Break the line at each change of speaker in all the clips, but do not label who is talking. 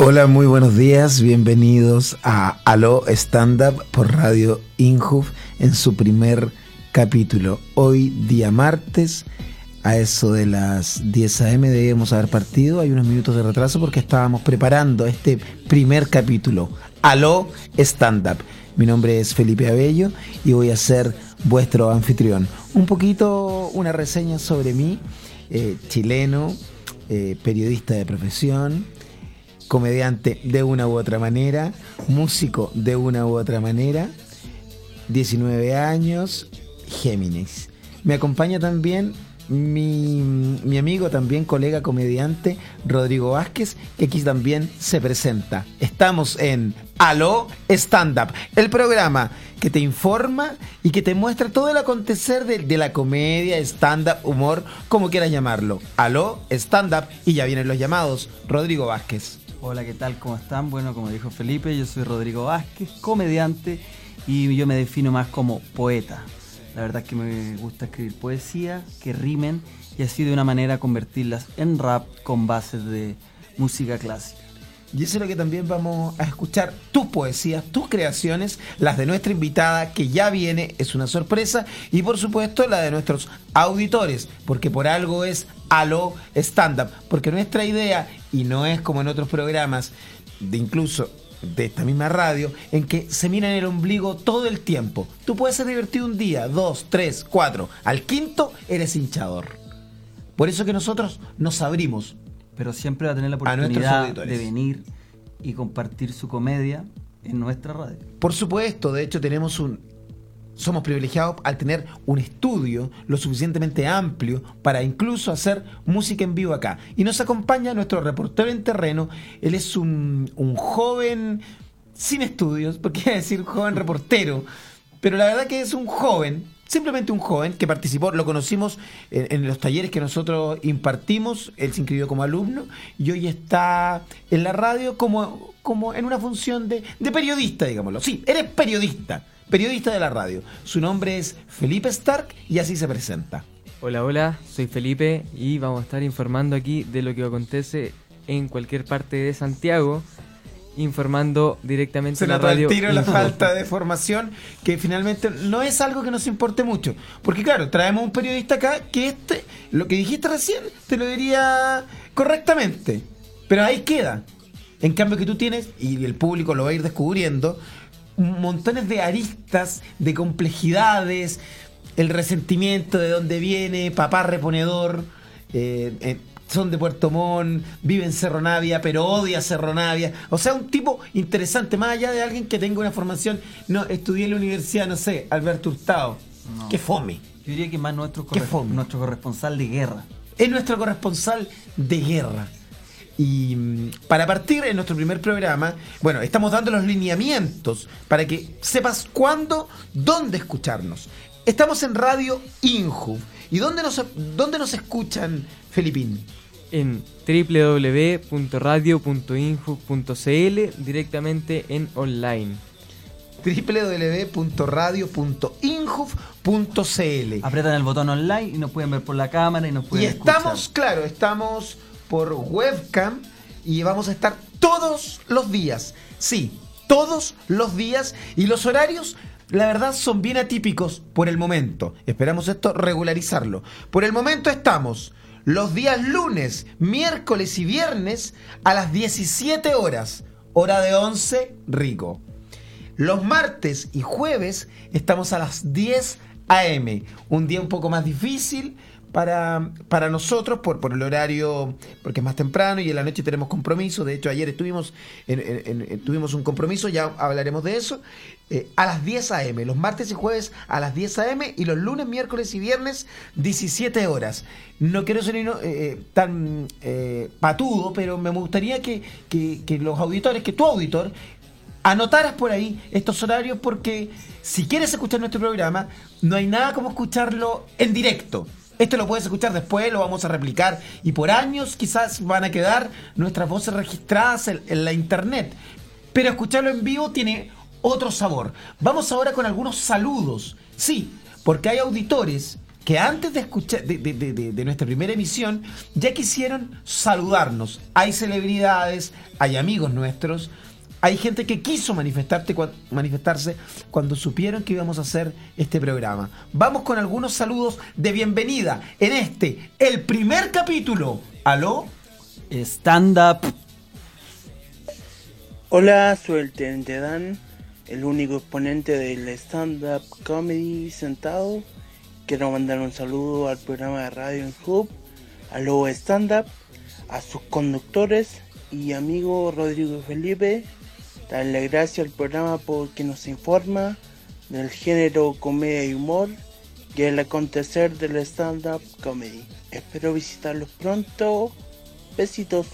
Hola, muy buenos días, bienvenidos a Aló Stand Up por Radio Inhuf en su primer capítulo. Hoy, día martes, a eso de las 10 a.m. debemos haber partido, hay unos minutos de retraso porque estábamos preparando este primer capítulo. Aló Stand Up. Mi nombre es Felipe Abello y voy a ser vuestro anfitrión. Un poquito una reseña sobre mí, eh, chileno, eh, periodista de profesión, comediante de una u otra manera, músico de una u otra manera, 19 años, Géminis. Me acompaña también mi, mi, amigo, también colega comediante, Rodrigo Vázquez, que aquí también se presenta. Estamos en Aló Stand Up, el programa que te informa y que te muestra todo el acontecer de, de la comedia, stand-up, humor, como quieras llamarlo. Aló Stand Up y ya vienen los llamados. Rodrigo Vázquez.
Hola, ¿qué tal? ¿Cómo están? Bueno, como dijo Felipe, yo soy Rodrigo Vázquez, comediante y yo me defino más como poeta. La verdad es que me gusta escribir poesía, que rimen y así de una manera convertirlas en rap con bases de música clásica.
Y eso es lo que también vamos a escuchar, tus poesías, tus creaciones, las de nuestra invitada que ya viene, es una sorpresa, y por supuesto la de nuestros auditores, porque por algo es Aló Stand Up, porque nuestra idea, y no es como en otros programas, de incluso de esta misma radio, en que se mira en el ombligo todo el tiempo. Tú puedes ser divertido un día, dos, tres, cuatro. Al quinto eres hinchador. Por eso que nosotros nos abrimos.
Pero siempre va a tener la oportunidad de venir y compartir su comedia en nuestra radio.
Por supuesto, de hecho tenemos un somos privilegiados al tener un estudio lo suficientemente amplio para incluso hacer música en vivo acá. Y nos acompaña nuestro reportero en terreno. Él es un, un joven sin estudios, porque iba a decir joven reportero, pero la verdad que es un joven, simplemente un joven que participó, lo conocimos en, los talleres que nosotros impartimos, él se inscribió como alumno y hoy está en la radio como, como en una función de, de periodista, digámoslo. Sí, eres periodista periodista de la radio. Su nombre es Felipe Stark y así se presenta.
Hola, hola, soy Felipe y vamos a estar informando aquí de lo que acontece en cualquier parte de Santiago, informando directamente
se
en la radio.
Se tiro la falta de formación, que finalmente no es algo que nos importe mucho. Porque claro, traemos un periodista acá que este, lo que dijiste recién, te lo diría correctamente. Pero ahí queda. En cambio que tú tienes, y el público lo va a ir descubriendo, montones de aristas, de complejidades, el resentimiento de dónde viene, papá reponedor, eh, eh, son de Puerto Montt, vive en Cerro Navia, pero odia Cerro Navia. O sea, un tipo interesante, más allá de alguien que tenga una formación. No, estudié en la universidad, no sé, Alberto Hurtado. No. Qué fome.
Yo diría que más nuestro, corre nuestro corresponsal de guerra.
Es nuestro corresponsal de guerra. Y mm, para partir en nuestro primer programa, bueno, estamos dando los lineamientos para que sepas cuándo, dónde escucharnos. Estamos en Radio Inju. ¿Y dónde nos, dónde nos escuchan, Felipín?
En www.radio.inju.cl, directamente en online
www.radio.injuf.cl
Apretan el botón online y nos pueden ver por la cámara y nos pueden
Y estamos, escuchar. claro, estamos por webcam y vamos a estar todos los días. Sí, todos los días y los horarios la verdad son bien atípicos por el momento. Esperamos esto regularizarlo. Por el momento estamos los días lunes, miércoles y viernes a las 17 horas, hora de 11, rico. Los martes y jueves estamos a las 10 am, un día un poco más difícil para, para nosotros por, por el horario, porque es más temprano y en la noche tenemos compromiso. De hecho, ayer estuvimos en, en, tuvimos un compromiso, ya hablaremos de eso. Eh, a las 10 a.m., los martes y jueves a las 10 a.m. y los lunes, miércoles y viernes 17 horas. No quiero ser eh, tan eh, patudo, pero me gustaría que, que, que los auditores, que tu auditor, anotaras por ahí estos horarios porque si quieres escuchar nuestro programa, no hay nada como escucharlo en directo. Esto lo puedes escuchar después, lo vamos a replicar y por años quizás van a quedar nuestras voces registradas en, la internet. Pero escucharlo en vivo tiene otro sabor. Vamos ahora con algunos saludos. Sí, porque hay auditores que antes de escuchar de- de- de- de nuestra primera emisión ya quisieron saludarnos. Hay celebridades, hay amigos nuestros, hay gente que quiso manifestarte cua- manifestarse cuando supieron que íbamos a hacer este programa. Vamos con algunos saludos de bienvenida en este, el primer capítulo. ¿Aló?
Stand up.
Hola, soy el Teniente Dan, el único exponente del stand-up comedy sentado. Quiero mandar un saludo al programa de Radio en Hub, a Lobo Stand Up, a sus conductores y amigo Rodrigo Felipe. Darle gracias al programa porque nos informa del género comedia y humor y el acontecer del stand-up comedy. Espero visitarlos pronto. Besitos.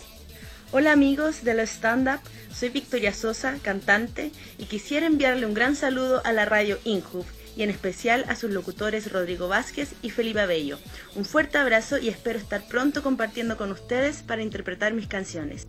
Hola amigos de la Stand Up, soy Victoria Sosa, cantante, y quisiera enviarle un gran saludo a la radio Inhub y en especial a sus locutores Rodrigo Vázquez y Felipe Abello. Un fuerte abrazo y espero estar pronto compartiendo con ustedes para interpretar mis canciones.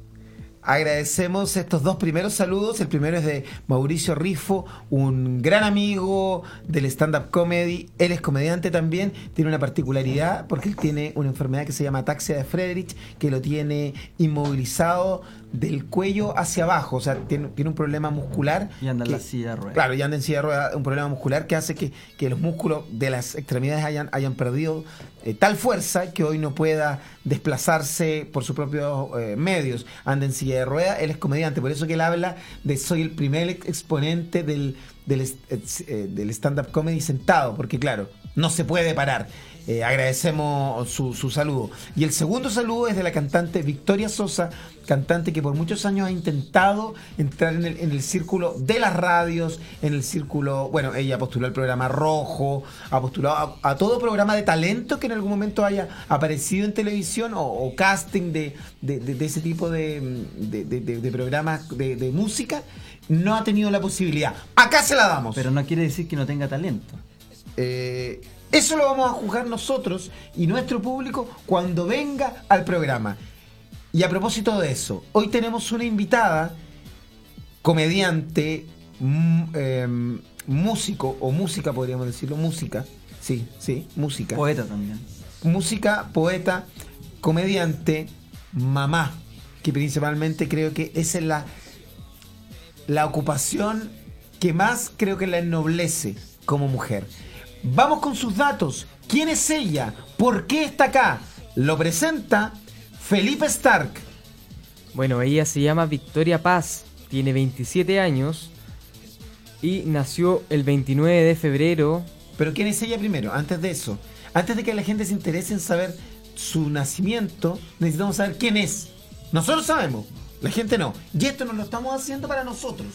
Agradecemos estos dos primeros saludos. El primero es de Mauricio Rifo, un gran amigo del stand-up comedy. Él es comediante también. Tiene una particularidad porque él tiene una enfermedad que se llama ataxia de Friedrich, que lo tiene inmovilizado del cuello hacia abajo. O sea, tiene, tiene un problema muscular.
Y anda en la silla de ruedas.
Claro, y anda en silla de ruedas, un problema muscular que hace que, que los músculos de las extremidades hayan, hayan perdido eh, tal fuerza que hoy no pueda desplazarse por sus propios eh, medios. Anda en silla de ruedas, él es comediante, por eso que él habla de soy el primer ex- exponente del, eh, del stand-up comedy sentado, porque claro, no se puede parar. Eh, agradecemos su, su saludo. Y el segundo saludo es de la cantante Victoria Sosa, cantante que por muchos años ha intentado entrar en el, en el círculo de las radios, en el círculo, bueno, ella postuló el programa Rojo, ha postulado a, a todo programa de talento que en algún momento haya aparecido en televisión o, o casting de, de- de- de ese tipo de, programas de, de música, no ha tenido la posibilidad. Acá se la damos.
Pero no quiere decir que no tenga talento.
Eh, eso lo vamos a juzgar nosotros y nuestro público cuando venga al programa. Y a propósito de eso, hoy tenemos una invitada, comediante, mm, em, músico, o música podríamos decirlo, música, sí, sí, música.
Poeta también.
música, poeta, comediante, mamá, que principalmente creo que esa es la, la ocupación que más creo que la ennoblece como mujer. Vamos con sus datos. ¿Quién es ella? ¿Por qué está acá? Lo presenta Felipe Stark.
Bueno, ella se llama Victoria Paz, tiene 27 años y nació el 29 de febrero.
Pero ¿quién es ella primero? Antes de eso, antes de que la gente se interese en saber su nacimiento, necesitamos saber quién es. Nosotros sabemos, la gente no. Y esto nos lo estamos haciendo para nosotros.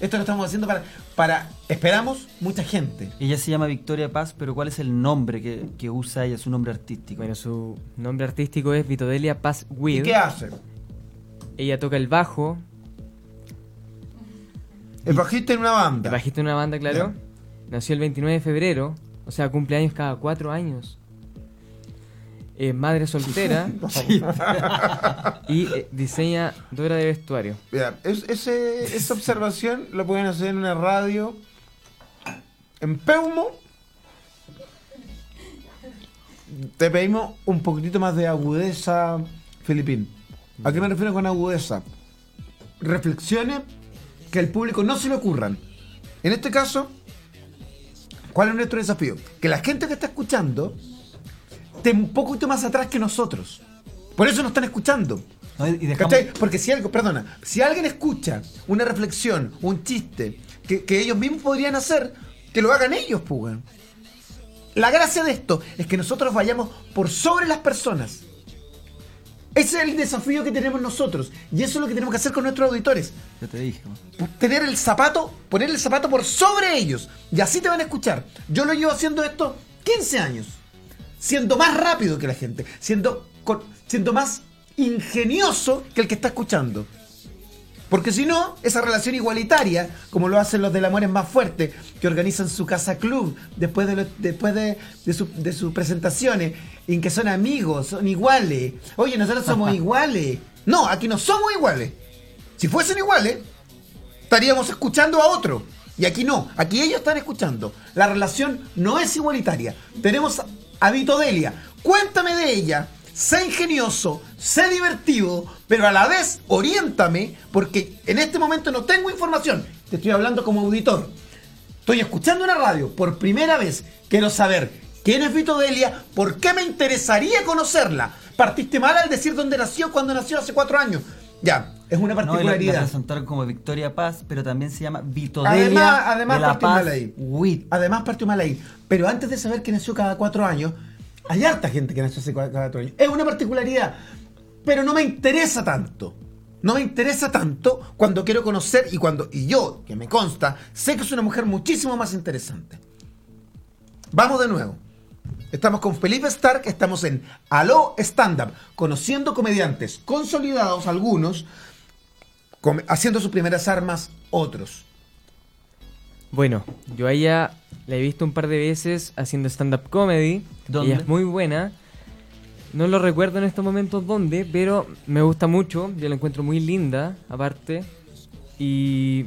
Esto lo estamos haciendo para, para esperamos, mucha gente.
Ella se llama Victoria Paz, pero ¿cuál es el nombre que, que usa ella, su nombre artístico?
Bueno, su nombre artístico es Vitodelia Paz
¿Y
Will.
qué hace?
Ella toca el bajo,
El bajista en una banda.
el bajista de una banda, claro. Nació el 29 de febrero, o sea, cumple años cada cuatro años. Es madre soltera y eh, diseña Dora de vestuario.
Mira, es- ese- esa observación lo pueden hacer en una radio en Peumo. Te pedimos un poquitito más de agudeza, Filipín. ¿A qué me refiero con agudeza? Reflexiones que al público no se le ocurran. En este caso, ¿cuál es nuestro desafío? Que la gente que está escuchando esté un poquito más atrás que nosotros. Por eso nos están escuchando.
No, y dejamos-.
Porque si algo, perdona, si alguien escucha una reflexión, un chiste que, que ellos mismos podrían hacer, que lo hagan ellos, pues. La gracia de esto es que nosotros vayamos por sobre las personas. Ese es el desafío que tenemos nosotros. Y eso es lo que tenemos que hacer con nuestros auditores.
Ya te dije.
Tener el zapato, poner el zapato por sobre ellos. Y así te van a escuchar. Yo lo llevo haciendo esto 15 años. Siendo más rápido que la gente. Siendo, con- siendo más ingenioso que el que está escuchando. Porque si no, esa relación igualitaria, como lo hacen los del amor es más fuerte, que organizan su casa club después de, lo- después de, de su- de sus presentaciones, en que son amigos, son iguales. Oye, nosotros somos iguales. No, aquí no somos iguales. Si fuesen iguales, estaríamos escuchando a otro. Y aquí no, aquí ellos están escuchando. La relación no es igualitaria. Tenemos a Vito Delia. Cuéntame de ella. Sé ingenioso, sé divertido, pero a la vez oriéntame, porque en este momento no tengo información. Te estoy hablando como auditor. Estoy escuchando una radio por primera vez. Quiero saber quién es Vito Delia, por qué me interesaría conocerla. Partiste mal al decir dónde nació cuando nació hace cuatro años. Ya, es una
No, y la-
particularidad.
presentaron como Victoria Paz, pero también se llama Vitodelia
Además, además
de la Paz.
Además partió mal ahí. Pero antes de saber que nació cada cuatro años, hay harta gente que nació hace cada cuatro años. Es una particularidad. Pero no me interesa tanto. No me interesa tanto cuando quiero conocer y cuando, y yo, que me consta, sé que es una mujer muchísimo más interesante. Vamos de nuevo. Estamos con Felipe Stark, estamos en Aló Stand Up, conociendo comediantes consolidados algunos, haciendo sus primeras armas otros.
Bueno, yo a ella la he visto un par de veces haciendo stand-up comedy.
¿Dónde?
Ella es muy buena. No lo recuerdo en estos momentos dónde, pero me gusta mucho. Yo la encuentro muy linda, aparte. Y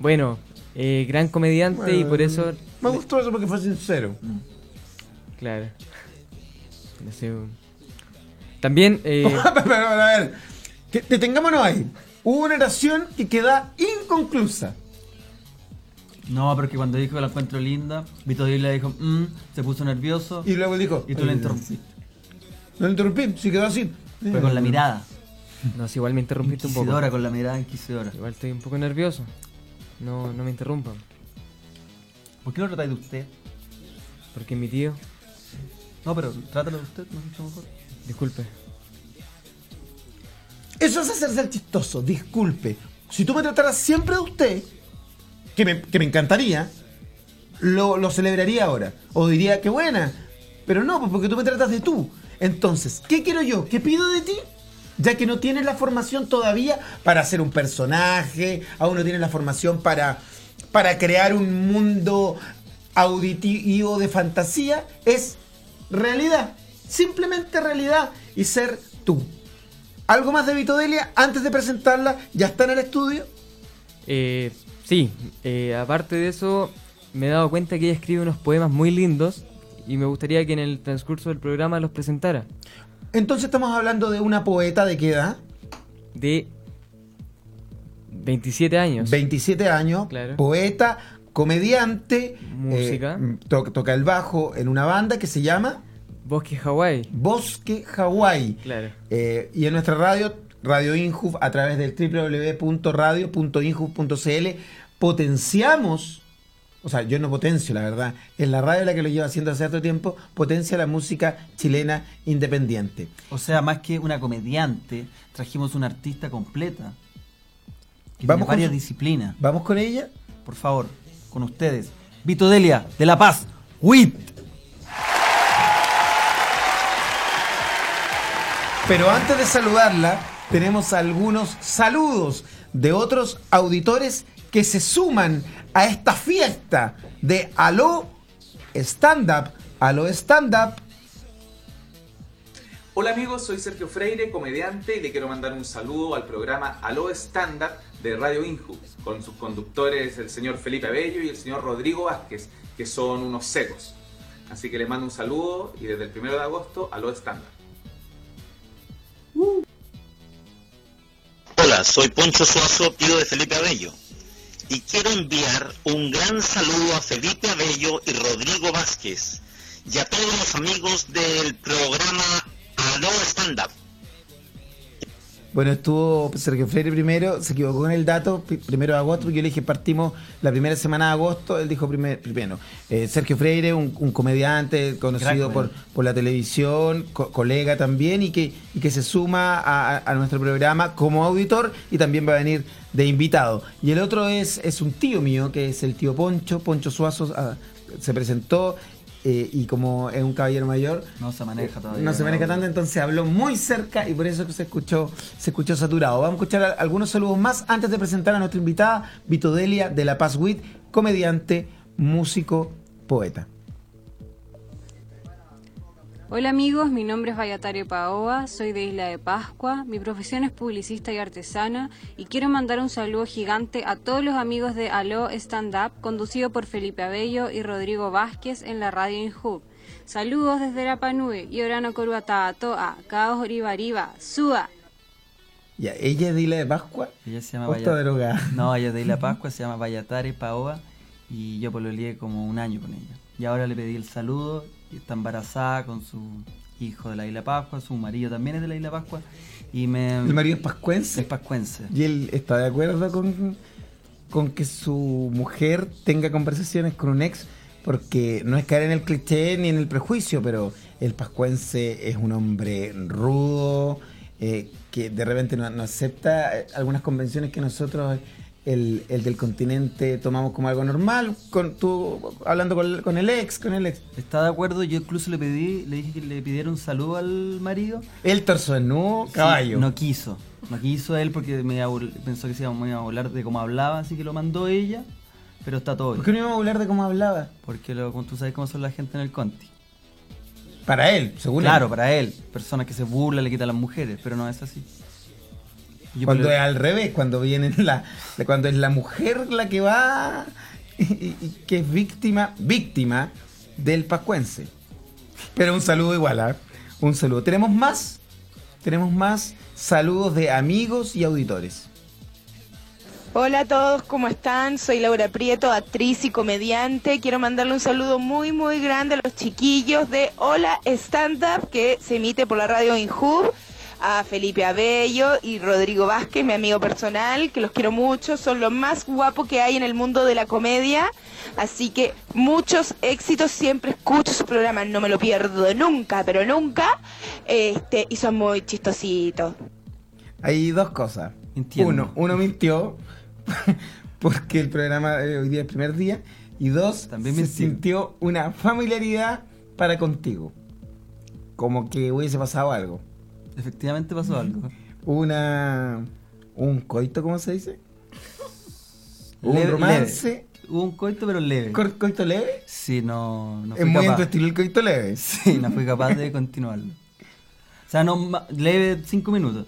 bueno, eh, gran comediante y por eso,
Me gustó eso porque fue sincero.
Claro. También, eh,
Pero, a ver, que- detengámonos ahí. Hubo una oración que queda inconclusa.
No, porque cuando dijo que la encuentro linda, Vitodelia dijo, "Mm", se puso nervioso
Y luego dijo.
y tú la
"Eh,
interrumpiste.
No le interrumpí, sí quedó así.
Fue con la mirada.
no sé, igual me interrumpiste un poco.
Inquisidora, con la mirada inquisidora.
Igual estoy un poco nervioso. No, no me interrumpan.
¿Por qué no tratáis de usted?
Porque mi tío,
No, pero trátalo de usted, no mucho mejor.
disculpe.
Eso es hacerse el chistoso, disculpe. Si tú me trataras siempre de usted, que me, que me encantaría, lo, lo celebraría ahora. O diría, qué buena. Pero no, pues porque tú me tratas de tú. Entonces, ¿qué quiero yo? ¿Qué pido de ti? Ya que no tienes la formación todavía para ser un personaje, aún no tienes la formación para, para crear un mundo auditivo de fantasía, es realidad. Simplemente realidad y ser tú. ¿Algo más de Vitodelia antes de presentarla? ¿Ya está en el estudio?
Eh, sí, eh, aparte de eso, me he dado cuenta que ella escribe unos poemas muy lindos y me gustaría que en el transcurso del programa los presentara.
Entonces estamos hablando de una poeta de qué edad?
De 27 años.
27 años,
Claro.
poeta, comediante,
Música.
eh, to- toca el bajo en una banda que se llama
Bosque Hawái.
Bosque Hawái.
Claro.
Eh, y en nuestra radio, Radio Injuf, a través del www.radio.injuf.cl, potenciamos, o sea, yo no potencio, la verdad, en la radio la que lo llevo haciendo hace cierto tiempo, potencia la música chilena independiente.
O sea, más que una comediante, trajimos una artista completa. Que
Vamos
tiene
con
varias disciplinas.
¿Vamos con ella?
Por favor, con ustedes. Vitodelia, de La Paz, WIT.
Pero antes de saludarla, tenemos algunos saludos de otros auditores que se suman a esta fiesta de Aló Stand Up. Aló Stand Up.
Hola amigos, soy Sergio Freire, comediante, y le quiero mandar un saludo al programa Aló Stand Up de Radio Inju, con sus conductores el señor Felipe Abello y el señor Rodrigo Vázquez, que son unos secos. Así que les mando un saludo y desde el 1 de agosto, Aló Stand Up.
Hola, soy Poncho Suazo, tío de Felipe Abello. Y quiero enviar un gran saludo a Felipe Abello y Rodrigo Vázquez y a todos los amigos del programa Aló Stand Up.
Bueno, estuvo Sergio Freire primero, se equivocó en el dato, primero de agosto, porque yo le dije partimos la primera semana de agosto, él dijo primer- primero. Eh, Sergio Freire, un, un comediante conocido por, por la televisión, co- colega también, y que, y que se suma a, a- a nuestro programa como auditor y también va a venir de invitado. Y el otro es, es un tío mío, que es el tío Poncho, Poncho Suazo, ah, se presentó. Eh, y como es un caballero mayor,
No se maneja todavía.
no se maneja tanto, entonces habló muy cerca y por eso que se escuchó, se escuchó saturado. Vamos a escuchar algunos saludos más antes de presentar a nuestra invitada, Vito Delia de La Paz Wit, comediante, músico, poeta.
Hola amigos, mi nombre es Vayatario Paoa, soy de Isla de Pascua, mi profesión es publicista y artesana y quiero mandar un saludo gigante a todos los amigos de Aló Stand Up, conducido por Felipe Abello y Rodrigo Vázquez en la radio Inhub. Saludos desde la Panue y Orano Coruata Toa, Caos Oribariba, Sua.
Ya, ella es de Isla de Pascua.
Ella se llama
¿O está
Vaya-
drogada?
No, ella es de Isla Pascua, se llama Vayatare Paoa y yo pololeé como un año con ella. Y ahora le pedí el saludo y está embarazada con su hijo de la Isla Pascua, su marido también es de la Isla Pascua y me...
El marido es pascuense.
es pascuense.
Y él está de acuerdo con, con que su mujer tenga conversaciones con un ex, porque no es caer en el cliché ni en el prejuicio, pero el pascuense es un hombre rudo, eh, que de repente no, no acepta eh, algunas convenciones que nosotros, el, el del continente, tomamos como algo normal, con tú hablando con, el- con el ex, con el ex.
Está de acuerdo, yo incluso le pedí, le dije que le pidiera un saludo al marido.
El torso desnudo,
Sí,
caballo.
no quiso. No quiso él porque me pensó que se iba, a hablar de cómo hablaba, así que lo mandó ella. Pero está todo
¿Por
bien.
qué no íbamos a hablar de cómo hablaba?
Porque lo, tú sabes cómo son la gente en el Conti.
Para él, según
Claro, para él. Personas que se burlan, le quitan a las mujeres, pero no es así. Yo
cuando es al revés, cuando viene la, cuando es la mujer la que va y, que es víctima, víctima del pascuense. Pero un saludo igual, ¿ah? Un saludo. ¿Tenemos más? Tenemos más saludos de amigos y auditores.
Hola a todos, ¿cómo están? Soy Laura Prieto, actriz y comediante. Quiero mandarle un saludo muy, muy grande a los chiquillos de Hola Stand Up, que se emite por la radio Inhub, a Felipe Abello y Rodrigo Vázquez, mi amigo personal, que los quiero mucho. Son los más guapos que hay en el mundo de la comedia. Así que muchos éxitos, siempre escucho su programa, no me lo pierdo nunca, pero nunca. Este, y son muy chistositos.
Hay dos cosas.
Entiendo.
Uno, uno mintió porque el programa de hoy día es el primer día. Y dos,
También
se
mintió.
sintió una familiaridad para contigo. Como que hubiese pasado algo.
Efectivamente pasó algo.
Una. Un coito, ¿cómo se dice? Un
Leve-
romance.
leve. Hubo un coito, pero leve.
cor- ¿Coito leve?
Sí, no, no
es muy en
capaz.
tu estilo el coito leve.
Sí, no fui capaz de continuarlo. O sea, no, leve cinco minutos.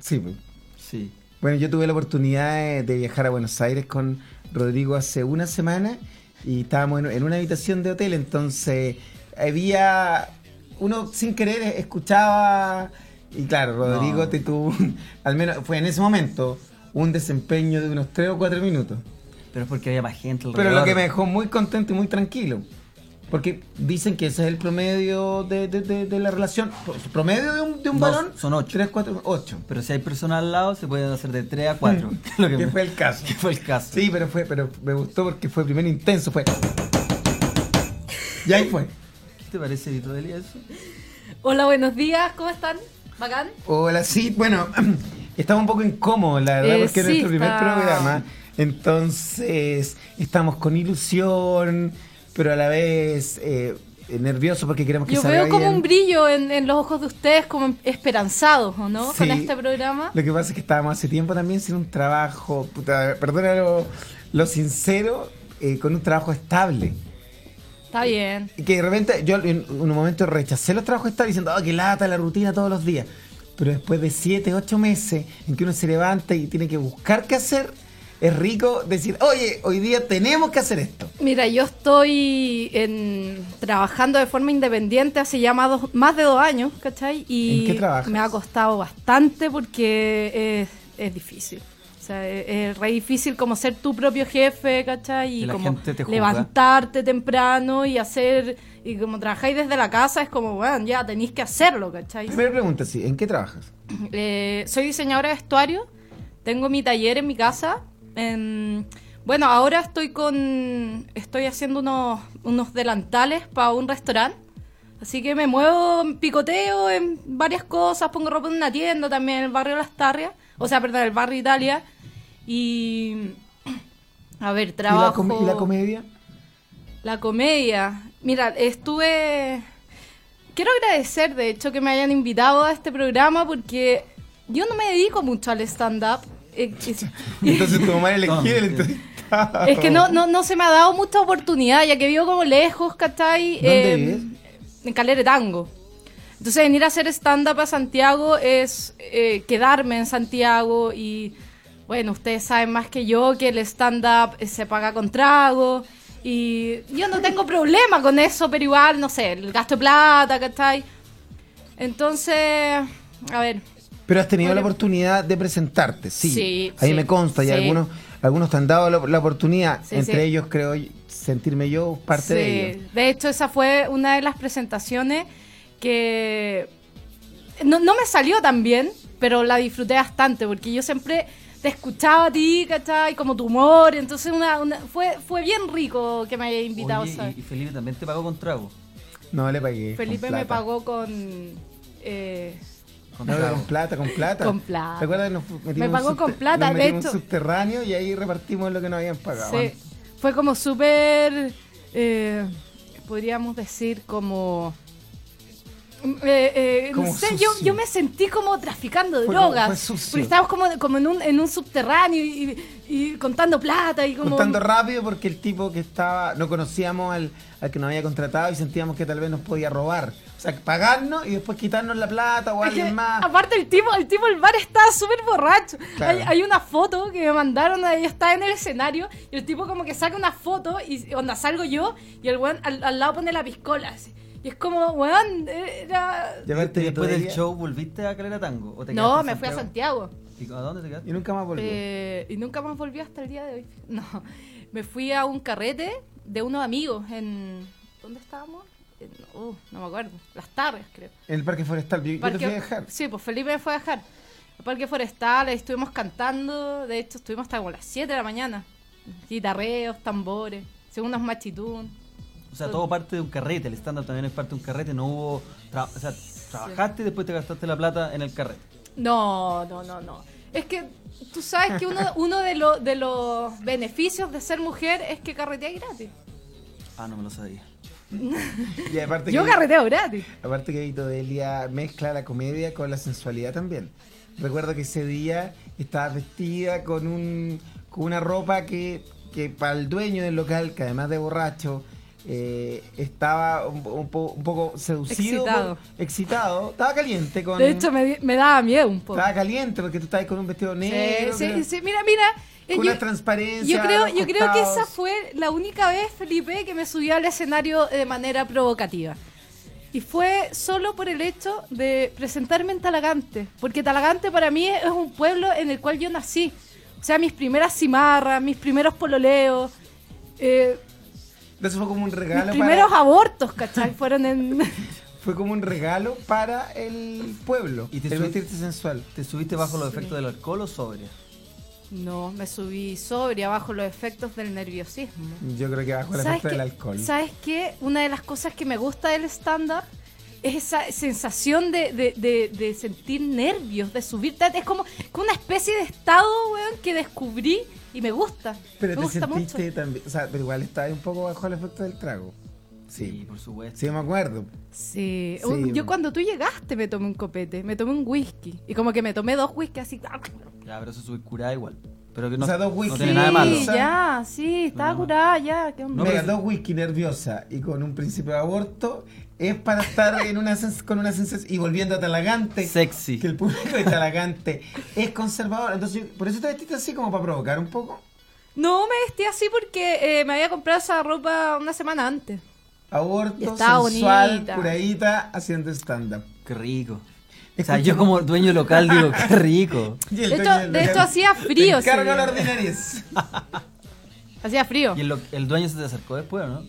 Sí, pues.
Sí.
Bueno, yo tuve la oportunidad de, de viajar a Buenos Aires con Rodrigo hace una semana y estábamos en, en una habitación de hotel, entonces había uno sin querer escuchaba y claro, Rodrigo
No.
te tuvo, un- al menos fue en ese momento, un desempeño de unos 3 o 4 minutos.
Pero es porque había más gente
Pero lo
alrededor.
que me dejó muy contento y muy tranquilo. Porque dicen que ese es el promedio de, de- de- de la relación. ¿Promedio de un, de un
No,
varón?
son ocho.
3, 4, 8.
Pero si hay personas al lado, se pueden hacer de 3 a 4. lo que
Que
me-
fue el caso.
que fue el caso.
Sí, pero fue, pero me gustó porque fue primero intenso, fue. Y ahí fue.
¿Qué te parece, Vito Delia, eso?
Hola, buenos días, ¿cómo están? ¿Bacán?
Hola, sí, bueno, estamos un poco incómodos, la verdad,
Eh,
porque es nuestro primer
está-
programa. Entonces, estamos con ilusión, pero a la vez eh, nerviosos porque queremos que
Yo
salga
veo como
bien.
un brillo en, en los ojos de ustedes, como esperanzados, ¿o no? Con este programa.
Lo que pasa es que estábamos hace tiempo también sin un trabajo, puta, perdona lo, lo sincero, eh, con un trabajo estable.
Está bien.
Y que de repente yo en un momento rechacé los trabajos estables diciendo, ah, qué lata la rutina todos los días. Pero después de 7, 8 meses en que uno se levanta y tiene que buscar qué hacer, es rico decir, oye, hoy día tenemos que hacer esto.
Mira, yo estoy en- trabajando de forma independiente hace ya más, dos- más de dos años, ¿cachai? Y
¿En qué trabajas?
me ha costado bastante porque es, es difícil. O sea, es, es re difícil como ser tu propio jefe, ¿cachai? Y como
te
levantarte temprano y hacer... Y como trabajáis desde la casa es como, bueno, ya tenéis que hacerlo, ¿cachai?
Primera pregunta, sí, ¿en qué trabajas?
Eh, soy diseñadora de vestuario. Tengo mi taller en mi casa. En- bueno, ahora estoy con. Estoy haciendo unos, unos delantales para un restaurante. Así que me muevo, picoteo en varias cosas. Pongo ropa en una tienda también en el barrio Las Tarrias. O sea, perdón, el barrio Italia. Y. A ver,
¿Y la,
trabajo.
com- y la comedia?
La comedia. Mira, estuve... Quiero agradecer, de hecho, que me hayan invitado a este programa porque yo no me dedico mucho al stand-up. Eh, es-
Entonces tu mamá elegir el entrevistado.
es que no, no, no se me ha dado mucha oportunidad, ya que vivo como lejos, ¿cachai?
¿Dónde
Eh,
vives?
en Calera de Tango. Entonces, venir a hacer stand-up a Santiago es eh, quedarme en Santiago y, bueno, ustedes saben más que yo que el stand-up eh, se paga con trago y yo no tengo problema con eso, pero igual, no sé, el gasto de plata, ¿cachai? Entonces, a ver,
Pero has tenido
Bueno.
la oportunidad de presentarte, sí.
Sí,
Ahí
sí,
me consta, y algunos, algunos te han dado la, la oportunidad, entre ellos creo sentirme yo parte de ellos.
de hecho esa fue una de las presentaciones que no, no me salió tan bien, pero la disfruté bastante porque yo siempre te escuchaba a ti, ¿cachai? Como tu humor, entonces una, una- fue, fue bien rico que me haya invitado,
Oye,
¿sabes?
y, y Felipe también te pagó con trago.
No le pagué.
Felipe
con
me
plata.
pagó con... eh,
Con
No,
trago.
con plata, con plata.
Con plata.
¿Te acuerdas? Nos metimos
Me pagó con plata,
nos
de
metimos en un
hecho-
subterráneo y ahí repartimos lo que nos habían pagado.
Sí, fue como súper, eh, podríamos decir como... eh, eh, no
Como
sé, yo, me sentí como traficando
Fue
drogas. Porque estábamos como, como en, un, en un subterráneo y, y contando plata y como...
Contando rápido porque el tipo que estaba, no conocíamos al, al que nos había contratado y sentíamos que tal vez nos podía robar. O sea, pagarnos y después quitarnos la plata o
Es que,
alguien más.
Aparte el tipo, el tipo del bar estaba súper borracho.
Claro.
Hay, hay una foto que me mandaron, ahí está en el escenario, y el tipo como que saca una foto y onda salgo yo y el weón al, al lado pone la piscola. así. Y es como, weón, era...
Y aparte
¿Y
yo
después del show volviste a Calera Tango? ¿O te
No, me fui a Santiago.
¿Y a dónde te quedaste?
Y nunca más volvió.
Eh, y nunca más volví hasta el día de hoy. No, me fui a un carrete de unos amigos en... ¿Dónde estábamos? En- uh, no me acuerdo. Las tardes, creo.
En el parque forestal. Yo, yo te
Parque-
fui a dejar.
Sí, pues Felipe me fue a dejar. Al Parque Forestal, ahí estuvimos cantando. De hecho, estuvimos hasta como las 7 de la mañana. Guitarreos, tambores, segundos machitún.
O sea, todo parte de un carrete. El stand-up también es parte de un carrete. No hubo. tra- o sea, trabajaste y después te gastaste la plata en el carrete.
No, no, no, no. Es que tú sabes que uno, uno de, lo- de los beneficios de ser mujer es que carreteas gratis.
Ah, no me lo sabía.
Y aparte
Yo
que-
carreteo gratis.
Aparte que Vito Delia mezcla la comedia con la sensualidad también. Recuerdo que ese día estaba vestida con un con una ropa que, que para el dueño del local, que además de borracho, eh, estaba un, un po- un poco seducido.
Excitado.
por- excitado. Estaba caliente con...
De hecho, me, daba miedo un poco.
Estaba caliente porque tú estabas con un vestido
Sí,
negro.
sí,
que-
sí, mira, mira. eh,
Con
yo-
una transparencia.
Yo creo, yo creo que esa fue la única vez, Felipe, que me subió al escenario de manera provocativa. Y fue solo por el hecho de presentarme en Talagante. Porque Talagante para mí es un pueblo en el cual yo nací. O sea, mis primeras cimarras, mis primeros pololeos, eh,
Eso fue como un regalo
primeros
para...
abortos, ¿cachai? Fueron en...
Fue como un regalo para el pueblo.
¿Y te
el
sub-
vestirte sensual.
¿Te subiste bajo los
Sí.
efectos del alcohol o sobria?
No, me subí sobria bajo los efectos del nerviosismo.
Yo creo que bajo el
¿Sabes
efecto
qué?
del alcohol.
¿Sabes qué? Una de las cosas que me gusta del stand-up es esa sensación de, de- de- de sentir nervios, de subir. Es como, como una especie de estado, weón, que descubrí y me gusta.
Pero
me
te
gusta mucho.
sentiste también, o sea, pero igual estaba un poco bajo el efecto del trago. Sí,
por supuesto.
Sí, me acuerdo.
Sí.
Sí,
Un- yo cuando tú llegaste me tomé un copete, me tomé un whisky. Y como que me tomé dos whisky así.
Ya, pero eso subir curada igual. Pero que no,
O sea, dos
no
whisky.
tiene nada de malo.
Sí, ya, sí, estaba curada, ya. ¿qué onda?
Mira, dos whisky nerviosa y con un principio de aborto es para estar en una con una sensación y volviendo a Talagante.
Sexy.
Que el público de Talagante es conservador. Entonces, por eso te vestiste así como para provocar un poco.
No, me vestí así porque eh, me había comprado esa ropa una semana antes.
Aborto, sensual,
bonita.
curadita, haciendo stand-up.
Qué rico. O sea, yo como dueño local digo, qué rico.
De esto, de esto hacía frío. Ese
la ordinariez.
Hacía frío.
¿Y el, lo- el dueño se te acercó después o no?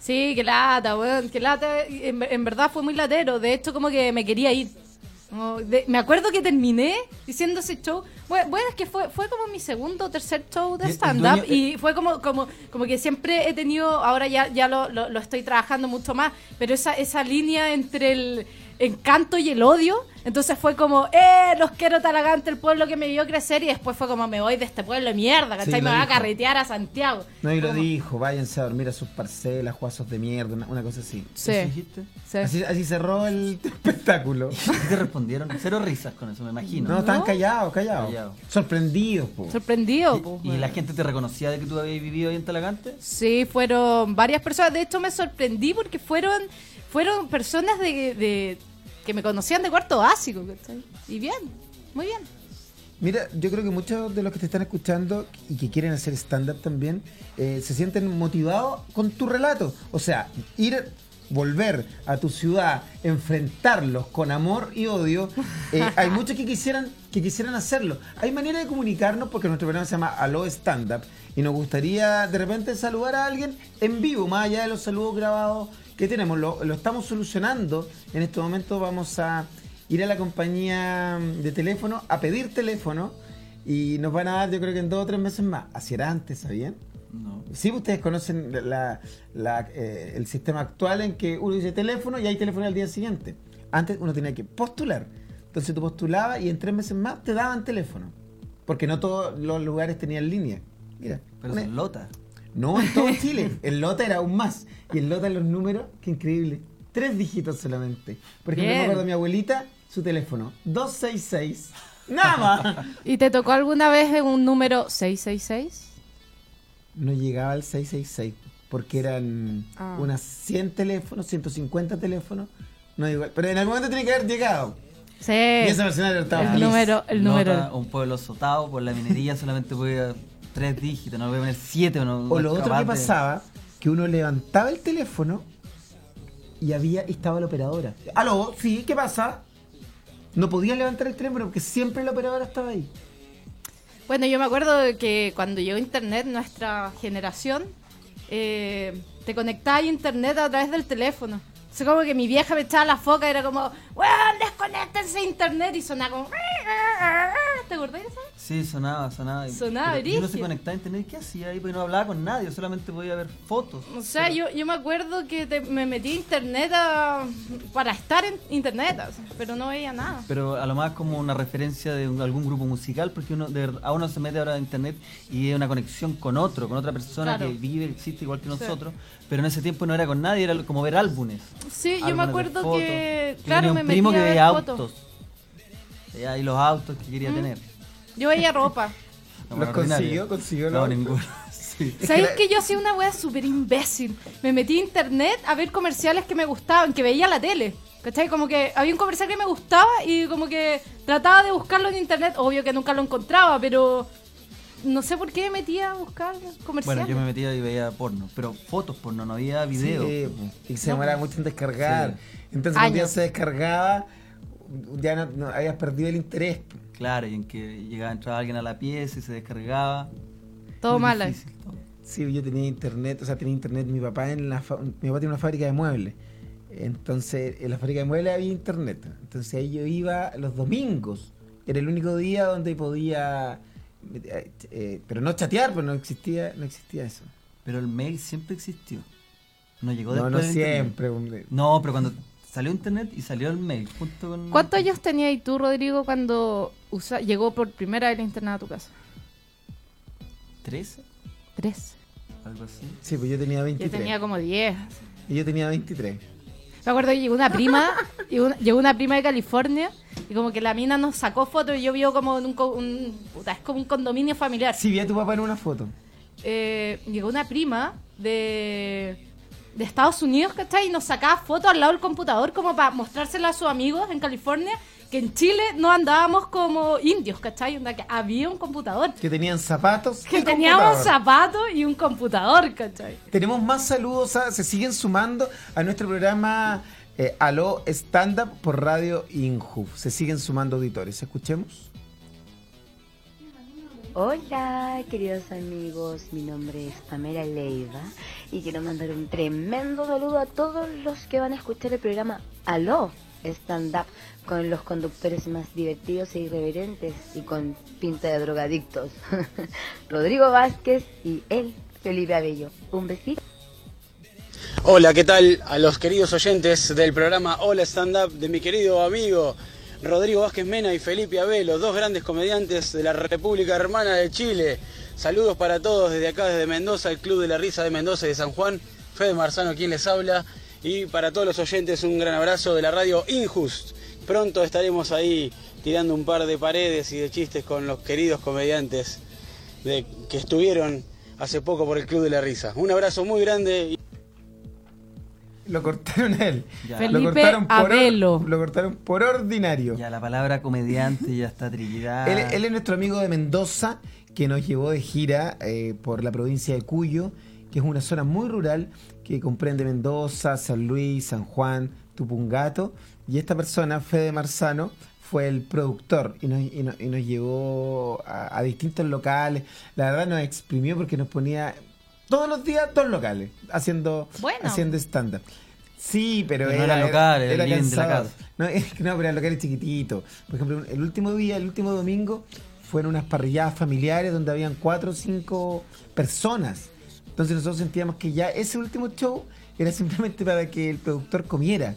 Sí, qué lata, weón, qué lata. En, en verdad fue muy latero. De hecho, como que me quería ir. Como de- me acuerdo que terminé diciendo ese show. Bueno, bueno, es que fue, fue como mi segundo o tercer show de
el
stand-up.
dueño-
Y fue como, como, como que siempre he tenido, ahora ya, ya lo, lo- lo estoy trabajando mucho más, pero esa, esa línea entre el encanto y el odio. Entonces fue como, eh, los quiero Talagante, el pueblo que me vio crecer. Y después fue como, me voy de este pueblo de mierda, ¿cachai?
Sí,
me voy a carretear a Santiago.
No, y lo
Como-
dijo, váyanse a dormir a sus parcelas, guasos de mierda, una, una cosa así.
Sí.
¿Eso dijiste?
Sí.
Así, así cerró el espectáculo.
¿Qué te respondieron? Cero risas con eso, me imagino.
No, estaban callados, callados.
Callados.
Sorprendidos, po.
Sorprendido, po,
¿Y, y la gente te reconocía de que tú habías vivido ahí en Talagante?
Sí, fueron varias personas. De hecho, me sorprendí porque fueron fueron personas de, de- que me conocían de cuarto básico. ¿cachai? Y bien, muy bien.
Mira, yo creo que muchos de los que te están escuchando y que quieren hacer stand-up también eh, se sienten motivados con tu relato. O sea, ir, volver a tu ciudad, enfrentarlos con amor y odio. eh, hay muchos que quisieran, que quisieran hacerlo. Hay manera de comunicarnos porque nuestro programa se llama Aló Stand Up y nos gustaría de repente saludar a alguien en vivo, más allá de los saludos grabados que tenemos. Lo, lo estamos solucionando. En este momento vamos a ir a la compañía de teléfono a pedir teléfono y nos van a dar yo creo que en dos o tres meses más. Así era antes, ¿sabían?
No.
Sí, ustedes conocen la- la- eh, el sistema actual en que uno dice teléfono y hay teléfono al día siguiente. Antes uno tenía que postular. Entonces tú postulabas y en tres meses más te daban teléfono. Porque no todos los lugares tenían línea. Mira.
Pero
una-
son lota.
No, en todo Chile. En Lota era aún más. Y en Lota los números, qué increíble. Tres dígitos solamente. Por ejemplo,
Bien.
me acuerdo de mi abuelita, su teléfono. 266. Nada más.
¿Y te tocó alguna vez un número 666?
No llegaba al 666. Porque eran
Ah.
unas 100 teléfonos, 150 teléfonos. No igual. Pero en algún momento tiene que haber llegado.
Sí.
Y esa persona estaba
El
feliz.
número, el número.
un pueblo sotado por la minería solamente podía tres dígitos, no voy a poner siete. No,
O lo otro que pasaba, que uno levantaba el teléfono y había y estaba la operadora. Aló, sí, ¿qué pasa? No podía levantar el teléfono porque siempre la operadora estaba ahí.
Bueno, yo me acuerdo de que cuando llegó Internet, nuestra generación, eh, te conectaba a Internet a través del teléfono. O sea, como que mi vieja me echaba la foca y era como, weón, desconéctense a Internet y sonaba como... ¿Te acordás de eso?
Sí, sonaba, sonaba.
Sonaba
pero Yo no se conectaba a internet. ¿Qué hacía ahí? Porque no hablaba con nadie, solamente podía ver fotos.
O sea, yo, yo me acuerdo que te- me metí a Internet a- para estar en Internet, o sea, pero no veía nada.
Pero a lo más como una referencia de un- algún grupo musical, porque uno de a uno se mete ahora a internet y es una conexión con otro, con otra persona
Claro.
que vive, existe igual que
Sí.
nosotros, pero en ese tiempo no era con nadie, era como ver álbumes.
Sí, yo me acuerdo
fotos.
que,
Yo
claro,
tenía
me
un primo
metí
que
a ver
veía
fotos.
autos. Veía ahí los autos que quería
Mm.
tener.
Yo veía ropa.
No,
¿Los consiguió? ¿Consiguió
No, ninguno. Sí.
¿Sabes que yo hacía una wea súper imbécil? Me metí a internet a ver comerciales que me gustaban, que veía la tele. ¿Cachai? Como que había un comercial que me gustaba y como que trataba de buscarlo en internet. Obvio que nunca lo encontraba, pero no sé por qué me metía a buscar comerciales.
Bueno, yo me metía y veía porno, pero fotos porno, no había video.
Sí, y se
No,
demoraba
pues.
mucho en descargar.
Sí.
Entonces, ya
Años.
se descargaba, ya no, no- habías perdido el interés.
Claro, y en que llegaba, entraba alguien a la pieza y se descargaba.
Todo mal.
Sí, yo tenía internet, o sea, tenía internet. Mi papá en la fa- mi papá tiene una fábrica de muebles. Entonces, en la fábrica de muebles había internet. Entonces ahí yo iba los domingos. Era el único día donde podía eh, eh, pero no chatear, pues no existía, no existía eso.
Pero el mail siempre existió. No llegó
No,
después
no
internet.
siempre. hombre.
No, pero cuando salió internet y salió el mail junto con...
¿Cuántos años tenías tú, Rodrigo, cuando usa- llegó por primera vez el internet a tu casa?
¿13?
Tres.
Algo así.
Sí, pues yo tenía
Yo
23.
tenía como diez.
Y yo tenía 23.
Me acuerdo que llegó una prima, llegó una, llegó una prima de California y como que la mina nos sacó fotos y yo vio como en un- puta, es como un condominio familiar.
Sí, vi a tu papá en una foto.
Eh, llegó una prima de, de Estados Unidos, ¿cachai? Y nos sacaba fotos al lado del computador como para mostrársela a sus amigos en California, que en Chile no andábamos como indios, ¿cachai? Onda que había un computador.
Que tenían zapatos.
Que teníamos zapatos y un computador, ¿cachai?
Tenemos más saludos, a- se siguen sumando a nuestro programa eh, Aló Stand Up por Radio Injuf. Se siguen sumando auditores. Escuchemos.
Hola, queridos amigos, mi nombre es Pamela Leiva y quiero mandar un tremendo saludo a todos los que van a escuchar el programa Aló Stand Up con los conductores más divertidos e irreverentes y con pinta de drogadictos. Rodrigo Vázquez y él, Felipe Abello. Un besito.
Hola, ¿qué tal a los queridos oyentes del programa Hola Stand Up de mi querido amigo Rodrigo Vázquez Mena y Felipe Abelo, dos grandes comediantes de la República Hermana de Chile? Saludos para todos desde acá, desde Mendoza, el Club de la Risa de Mendoza y de San Juan. Fede Marzano quien les habla. Y para todos los oyentes un gran abrazo de la radio Injust. Pronto estaremos ahí tirando un par de paredes y de chistes con los queridos comediantes de, que estuvieron hace poco por el Club de la Risa. Un abrazo muy grande.
Lo cortaron a él.
Ya.
Felipe
lo cortaron por or-
Abelo.
lo cortaron por ordinario.
Ya la palabra comediante ya está trillada.
Él, él es nuestro amigo de Mendoza que nos llevó de gira eh, por la provincia de Cuyo, que es una zona muy rural que comprende Mendoza, San Luis, San Juan, Tupungato. Y esta persona, Fede Marzano, fue el productor y nos, y nos- y nos llevó a, a distintos locales. La verdad nos exprimió porque nos ponía todos los días dos locales haciendo,
Bueno.
haciendo stand-up. Sí, pero,
Pero no
era,
era local, era
era
el living de la
cansado.
casa.
No, es no, pero eran locales chiquititos. Por ejemplo, el último día, el último domingo, fueron unas parrilladas familiares donde habían cuatro o cinco personas. Entonces nosotros sentíamos que ya ese último show era simplemente para que el productor comiera.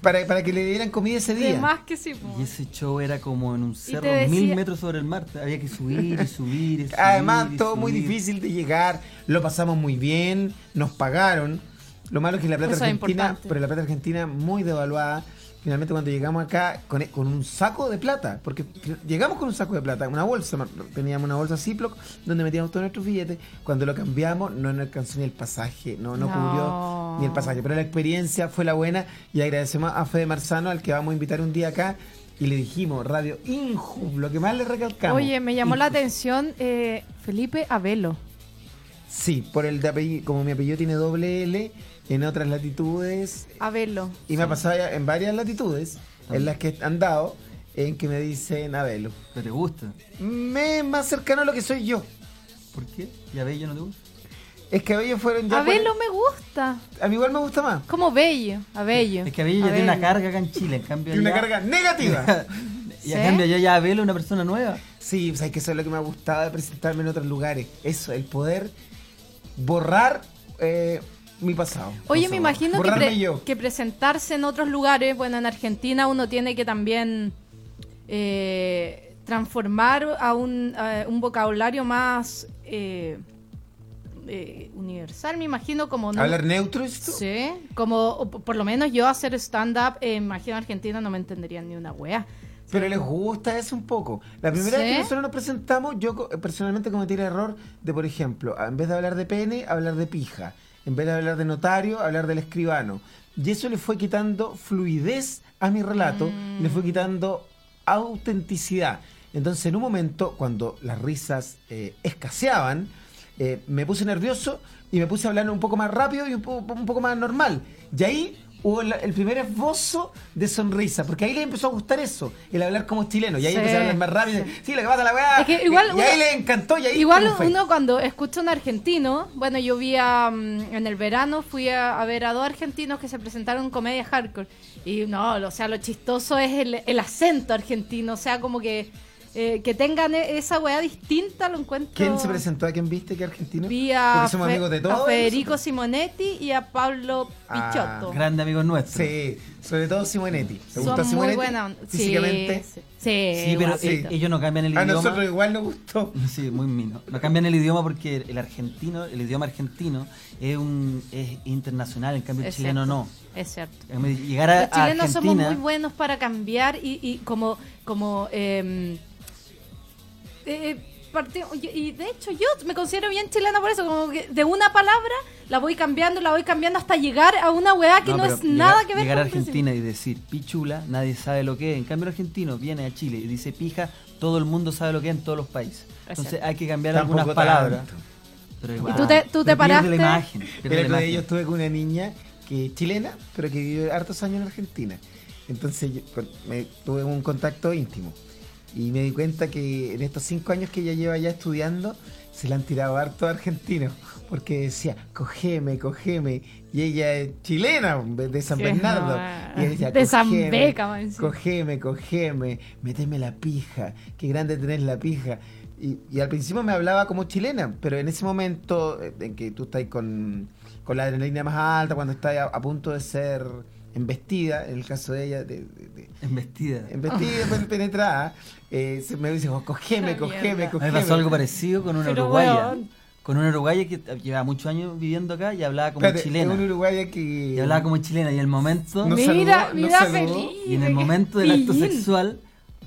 Para, para que le dieran comida ese
De
día.
más que sí. po.
Y ese show era como en un cerro, mil metros sobre el mar. Había que subir y subir. y subir
Además,
y
todo muy difícil de llegar. Lo pasamos muy bien. Nos pagaron. Lo malo es que la plata
Eso
argentina, pero la plata argentina muy devaluada. Finalmente cuando llegamos acá con, con un saco de plata, porque llegamos con un saco de plata, una bolsa, teníamos una bolsa Ziploc donde metíamos todos nuestros billetes, cuando lo cambiamos no nos alcanzó ni el pasaje, no, no,
No.
cubrió ni el pasaje, pero la experiencia fue la buena y agradecemos a Fede Marzano al que vamos a invitar un día acá y le dijimos, Radio Injub, lo que más le recalcamos.
Oye, me llamó la atención eh, Felipe Abelo.
Sí, por el de apellido, como mi apellido tiene doble L, en otras latitudes,
Abelo.
y me ha pasado ya en varias latitudes, en las que han dado, en que me dicen Abelo.
¿Pero te gusta?
Me es más cercano a lo que soy yo.
¿Por qué? ¿Y a Bello no te gusta?
Es que Abello fueron ya...
Abelo me gusta.
A mí igual me gusta más.
Como bello. Abello.
Es que a Bello ya tiene una carga acá en Chile, en cambio
Tiene una carga negativa.
y a
¿Sí?
cambio yo ya Abelo una persona nueva.
Sí, pues hay que eso es lo que me ha gustado de presentarme en otros lugares. Eso, el poder borrar eh, mi pasado.
Oye, me imagino que, pre- presentarse en otros lugares, bueno, en Argentina uno tiene que también eh, transformar a un, a un vocabulario más eh, eh, universal, me imagino, como... no-
¿Hablar neutro esto?
Sí, como por lo menos yo hacer stand-up, eh, imagino en Argentina no me entenderían ni una wea.
Pero les gusta eso un poco. La primera
¿Sí?
vez que nosotros nos presentamos, yo personalmente cometí el error de, por ejemplo, en vez de hablar de pene, hablar de pija. En vez de hablar de notario, hablar del escribano. Y eso le fue quitando fluidez a mi relato, le fue quitando autenticidad. Entonces, en un momento, cuando las risas eh, escaseaban, eh, me puse nervioso y me puse a hablar un poco más rápido y un, po- un poco más normal. Y ahí hubo la- el primer esbozo de sonrisa, porque ahí le empezó a gustar eso, el hablar como chileno. Y ahí
Sí,
empecé a hablar más rápido. Sí, lo que pasa la weá.
Es que igual
y, ahí le encantó. Y ahí
Igual uno cuando escucha un argentino, bueno, yo vi a, mm, en el verano, fui a, a ver a dos argentinos que se presentaron en comedia hardcore. Y no, o sea, lo chistoso es el, el acento argentino, o sea, como que eh, que tengan e- esa weá distinta, lo encuentro.
¿Quién se presentó? ¿A quién viste? ¿Qué argentino?
Vi a,
Porque somos amigos de
a
todos.
Federico Simonetti y a Pablo
Ah,
Pichotto.
Grande amigo nuestro.
Sí, sobre todo Simonetti. ¿Te
Son
gusta
muy
Simonetti?
buenas. Sí,
Físicamente.
Sí, sí,
Sí, pero eh, ellos no cambian el
A
idioma.
nosotros igual nos gustó.
Sí, muy mino. No cambian el idioma porque el argentino, el idioma argentino es un es internacional, en cambio el
Es
chileno
cierto,
no.
Es cierto.
Llegar a,
Los chilenos
a
somos muy buenos para cambiar y, y como como eh, eh, parti- y y de hecho yo me considero bien chilena por eso como que de una palabra la voy cambiando la voy cambiando hasta llegar a una weá que no,
pero
es
llegar-
nada que ver
Llegar a
con
Argentina y decir pichula, nadie sabe lo que es. En cambio, el argentino viene a Chile y dice pija, todo el mundo sabe lo que es en todos los países. Entonces hay que cambiar
Tampoco
algunas palabras. Pero
¿Y
igual,
tú te- tú te
pero
paraste?
la imagen.
El
la
yo estuve con una niña que es chilena, pero que vive hartos años en Argentina. Entonces yo, me, tuve un contacto íntimo. Y me di cuenta que en estos cinco años que ella lleva ya estudiando, se la han tirado harto argentinos. Porque decía, cogeme, cogeme. Y ella es chilena, de San Bernardo. Y ella decía,
De San
"Cogeme,
Beca, más encima".
Cogeme, cogeme, meteme la pija. Qué grande tenés la pija. Y, y al principio me hablaba como chilena, pero en ese momento eh, en que tú estás con, con la adrenalina más alta, cuando estás a, a punto de ser embestida, en el caso de ella, de, de- de-
Embestida.
embestida, pen- penetrada, eh, se me dice, oh, cogeme, cogeme, cogeme.
me pasó algo parecido con una
Pero,
uruguaya. Con una uruguaya que llevaba muchos años viviendo acá y hablaba como
Espérate,
chilena.
una uruguaya que...
Y hablaba como chilena y en el momento...
No
mira
saludó,
mira
saludó.
feliz
Y en el momento del acto sexual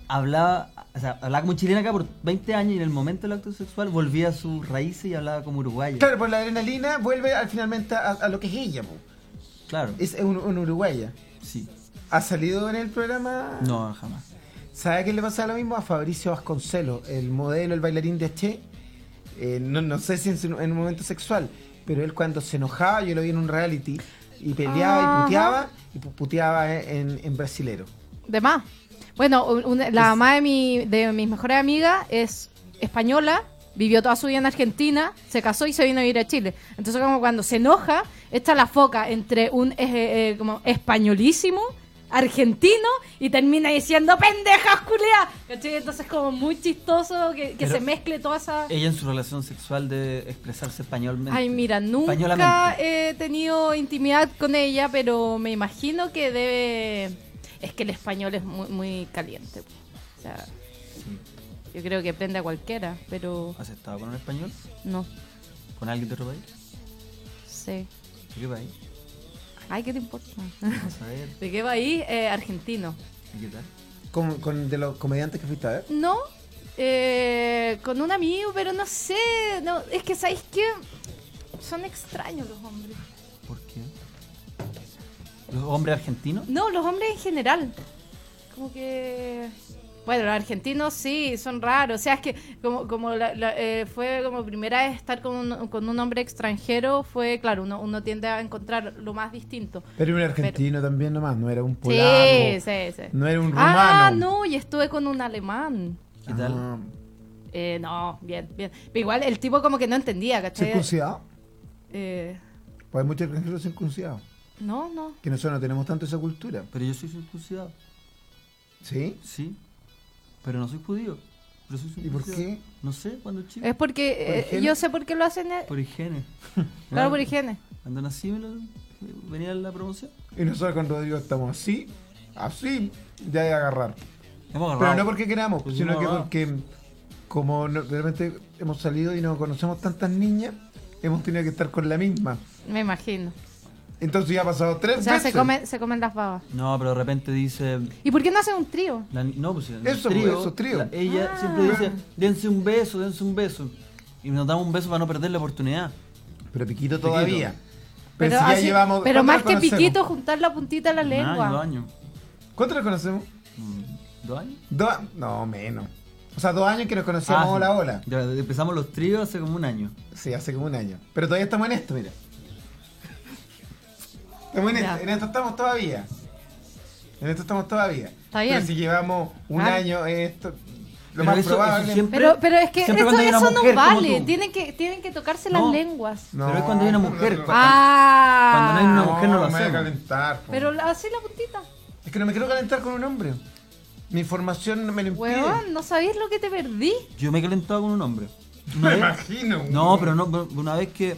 hablaba, o sea, hablaba como chilena acá por 20 años y en el momento del acto sexual volvía a sus raíces y hablaba como uruguaya.
Claro, por la adrenalina vuelve al, finalmente a, a lo que es ella. po.
Claro.
Es un, un uruguaya.
Sí.
¿Ha salido en el programa?
No, jamás.
¿Sabe a quién le pasa lo mismo? A Fabricio Vasconcelos, el modelo, el bailarín de H. Eh, no, no sé si en, su- en un momento sexual, pero él cuando se enojaba, yo lo vi en un reality, y peleaba
Ajá.
y puteaba, y pu- puteaba en, en brasilero.
De más. Bueno, un- la mamá de, mi, de mis mejores amigas es española, vivió toda su vida en Argentina, se casó y se vino a vivir a Chile. Entonces, como cuando se enoja, está la foca entre un eh, eh, como españolísimo, argentino, y termina diciendo pendejas culias. ¿Cachai? Entonces, como muy chistoso que, que se mezcle toda esa.
Ella en su relación sexual de expresarse españolmente.
Ay, mira, nunca he tenido intimidad con ella, pero me imagino que debe... Es que el español es muy, muy caliente. O sea, yo creo que prende a cualquiera, pero
¿Has estado con un español?
no
¿Con alguien de otro país?
sé.
¿De qué país?
Ay, ¿qué te importa?
Vamos a ver.
¿De qué país? Eh, argentino.
¿Y qué tal?
Con, con de los comediantes que fuiste a ver.
No, eh, con un amigo, pero no sé. No, es que, ¿sabéis qué? Son extraños los hombres.
¿Por qué? ¿Los hombres argentinos?
No, los hombres en general. Como que... Bueno, los argentinos sí, son raros. O sea, es que como, como la- la- eh, fue como primera vez estar con un, con un hombre extranjero, fue, claro, uno, uno tiende a encontrar lo más distinto.
Pero un argentino también nomás, no era un polaco.
Sí, sí, sí.
No era un
Ah,
rumano.
no, y estuve con un alemán.
¿Qué tal?
Ah,
Eh, no, bien, bien. Pero igual el tipo como que no entendía, ¿cachai?
¿Circuncidado?
Eh,
Pues hay muchos extranjeros circuncidados.
no, no.
Que nosotros no tenemos tanto esa cultura.
Pero yo soy circuncidado.
¿Sí?
Sí. Pero no soy judío. Pero soy
¿Y por qué?
No sé, cuando chico.
Es porque eh, yo sé por qué lo hacen. eh,
Por higiene.
Claro, por higiene.
Cuando nací me lo, venía en la promoción.
Y nosotros con Rodrigo estamos así, así, ya de agarrar.
Hemos
Pero no porque queramos,
Pues
sino que porque como no- realmente hemos salido y no conocemos tantas niñas, hemos tenido que estar con la misma.
Me imagino.
Entonces ya ha pasado tres
O sea,
veces.
se, come, se comen las babas.
No, pero de repente dice.
¿Y por qué no hacen un trío?
la no, pues
Eso,
trío,
eso, trío.
la- ella
Ah.
siempre dice: dense un beso, dense un beso. Y nos damos un beso para no perder la oportunidad.
Pero Piquito todavía. Pero,
Pero,
si ya
así-
llevamos.
pero
¿cuánto
más que piquito, juntar la puntita de la
año, dos
lengua.
años.
¿Cuánto la conocemos?
Mm, ¿Dos años?
Dos, no, menos. O sea, dos años que nos conocíamos
Ah,
hola, hola.
Ya, empezamos los tríos hace como un año.
Sí, hace como un año. Pero todavía estamos en esto, mira. Estamos en esto, en esto estamos todavía. En esto estamos todavía.
Está bien.
Pero si llevamos un
Ah.
año en esto, lo
Pero
más
eso-
probable.
eso siempre-
Pero, pero es que eso, eso no vale. Tienen que, tienen que tocarse
No.
las lenguas.
No,
Pero es cuando hay una mujer.
no,
Ah.
Cuando no hay una mujer no lo
me voy a
hacemos.
calentar. po.
Pero así la puntita.
Es que no me quiero calentar con un hombre. Mi formación no me lo impide.
Weón, no sabéis lo que te perdí.
Yo me he calentado con un hombre.
Me
Una vez-
imagino.
No, pero no, pero una vez que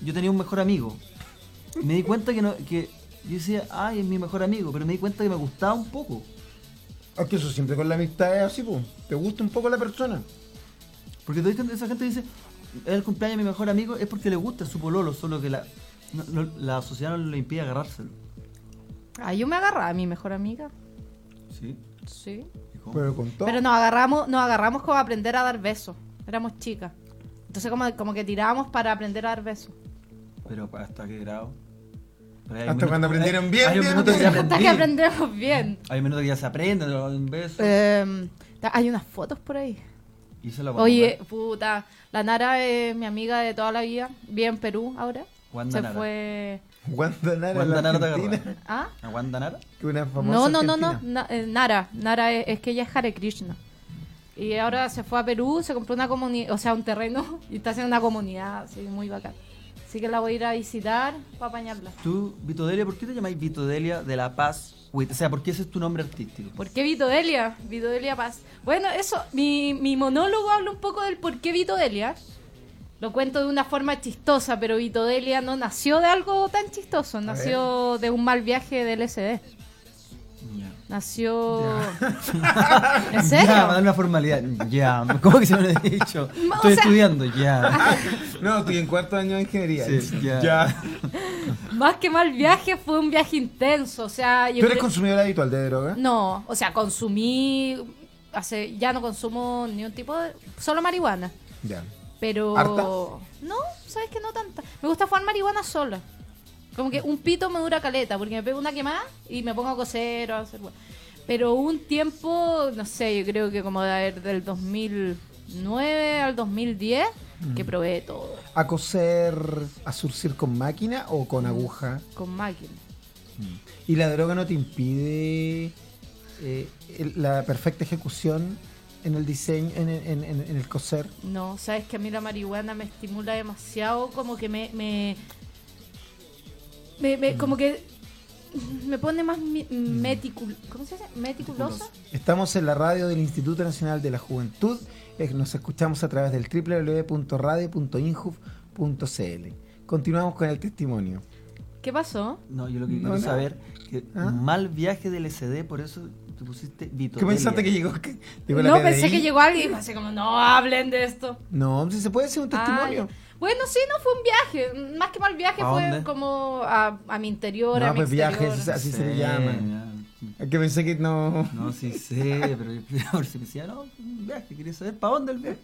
yo tenía un mejor amigo. Me di cuenta que, no, que yo decía, ay, es mi mejor amigo, pero me di cuenta que me gustaba un poco.
Es que eso siempre con la amistad es así, pues. Te gusta un poco la persona.
Porque toda esa gente dice, es el cumpleaños de mi mejor amigo, es porque le gusta su pololo, solo que la, no- no- la sociedad no le impide agarrárselo.
Ah, yo me agarraba a mi mejor amiga.
¿Sí?
Sí.
Pero con todo.
Pero nos agarramos, nos agarramos como a aprender a dar besos. Éramos chicas. Entonces como, como que tirábamos para aprender a dar besos.
Pero ¿hasta qué grado? Hay
Hasta
minutos-
cuando aprendieron
hay-
bien,
Hay un
bien,
minuto que
bien.
ya
Hasta que aprendemos bien.
Hay un minuto que ya se aprende, lo un beso.
Eh, hay unas fotos por ahí.
y se la
Oye,
ver.
puta, la Nara es mi amiga de toda la vida. Vive en Perú ahora.
Wanda
Se
Nara.
fue...
Wanda Nara,
Wanda Nara te.
¿Ah?
¿A Wanda Nara?
que una famosa
No, no, no, no. eh, Nara. Nara es, es que ella es Hare Krishna. Y ahora se fue a Perú, se compró una comunidad, o sea, un terreno y está haciendo una comunidad así muy bacán. Así que la voy a ir a visitar para apañarla.
Tú, Vito Delia, ¿por qué te llamáis Vito Delia de La Paz? O sea, ¿por qué ese es tu nombre artístico?
¿Por qué Vito Delia? Vito Delia Paz. Bueno, eso, mi, mi monólogo habla un poco del por qué Vito Delia. Lo cuento de una forma chistosa, pero Vito Delia no nació de algo tan chistoso, nació de un mal viaje del SD.
Ya.
Nació... ¿En
Ya,
serio?
va a dar una formalidad. Ya, ¿cómo que se me lo he dicho?
O
Estoy
sea-
estudiando, ya.
No, estoy en cuarto año de ingeniería.
Sí, ya.
Más que mal viaje, fue un viaje intenso. O sea, yo
¿Tú eres
creo-
consumidor habitual de droga?
No, o sea, consumí. Hace, ya no consumo ni un tipo de. Solo marihuana.
Ya.
Pero.
¿Harta?
No, sabes que no tanta. Me gusta fumar marihuana sola. Como que un pito me dura caleta, porque me pego una quemada y me pongo a coser o a hacer... Pero un tiempo, no sé, yo creo que como de haber del 2009 al 2010, que
Mm.
probé todo.
¿A coser, a surcir con máquina o con aguja?
Con máquina.
¿Y la droga no te impide eh, la perfecta ejecución en el diseño, en, en- en- en el coser?
No, sabes que a mí la marihuana me estimula demasiado, como que me. me, me- me- como que me pone más meticul, ¿cómo se dice? Meticulosa.
Estamos en la radio del Instituto Nacional de la Juventud. eh, Nos escuchamos a través del www.radio.injuf.cl. Continuamos con el testimonio.
¿Qué pasó?
No, yo lo que
No,
quiero
no.
saber que
¿Ah?
mal viaje del SD, por eso te pusiste Vito.
¿Qué pensaste que llegó? que llegó la
No,
PDI?
pensé que llegó alguien así como, no hablen de esto.
No, si se puede hacer un testimonio.
ya. bueno, sí, no fue un viaje. Más que mal viaje
¿A
fue
dónde?
como a, a mi interior, a
no,
mi
pues
exterior.
viajes, así se le
Sí,
llama. Es que pensé que no.
No, sí sé, pero ver si me decía, no, un viaje, quería saber para dónde el viaje.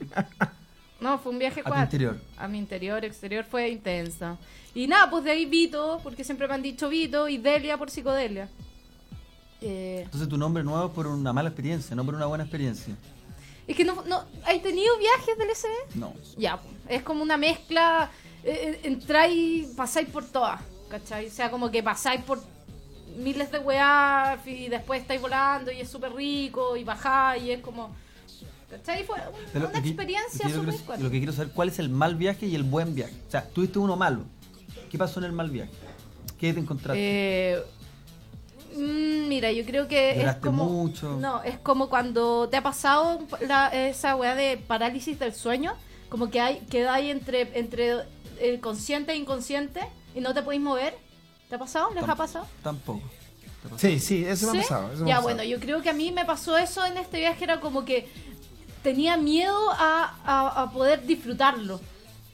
No, fue un viaje
A tu
cuatro.
interior.
A mi interior, exterior fue intensa. Y nada, pues de ahí Vito, porque siempre me han dicho Vito, y Delia por psicodelia. Eh,
Entonces tu nombre nuevo es por una mala experiencia, no por una buena experiencia.
es que no, no, ¿hay tenido viajes del SD?
No.
Ya, pues, es como una mezcla, eh, eh, entráis, pasáis por todas, ¿cachai? O sea, como que pasáis por miles de weá y después estáis volando y es súper rico y bajáis y es como... ¿Cachai? Fue una experiencia súper.
Lo que quiero saber cuál es el mal viaje y el buen viaje. O sea, tuviste uno malo. ¿Qué pasó en el mal viaje? ¿Qué te encontraste?
Eh, mm, mira, yo creo que es
¿Lloraste
como...
mucho?
No, es como cuando te ha pasado la- esa weá de parálisis del sueño, como que hay queda ahí entre, entre el consciente e inconsciente y no te podéis mover. ¿Te ha pasado? ¿Les ha pasado?
Tampoco.
Sí, sí, eso me
¿Sí?
ha pasado. eso me
Ya,
pasado.
bueno, yo creo que a mí me pasó eso en este viaje, era como que tenía miedo a, a- a poder disfrutarlo.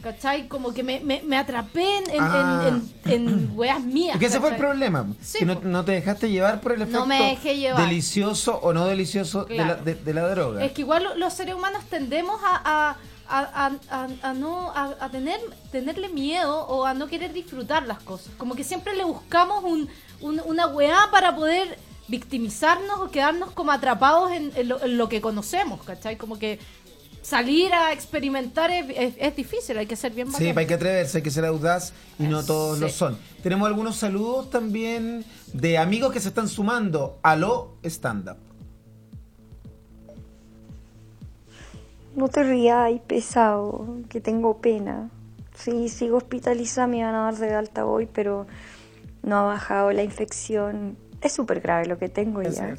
¿Cachai? Como que me, me, me atrapé en, en,
Ah.
en, en- en weas mías.
Porque ese fue el problema.
Sí,
que no, no te dejaste llevar por el efecto
No me dejé llevar.
delicioso o no delicioso de, la,
Claro.
de, de la droga.
Es que igual lo- los seres humanos tendemos a, a, a, a- no a, tener tenerle miedo o a no querer disfrutar las cosas. Como que siempre le buscamos un, un- una weá para poder victimizarnos o quedarnos como atrapados en, lo, en lo que conocemos, ¿cachai? Como que salir a experimentar es, es- es difícil, hay que ser bien
Sí,
valiente.
hay que atreverse, hay que ser audaz y no todos
Sí.
lo son. Tenemos algunos saludos también de amigos que se están sumando a lo stand-up.
No te rías, pesado, que tengo pena. Sí, sigo hospitalizada, me van a dar de alta hoy, pero no ha bajado la infección. Es súper grave lo que tengo ya.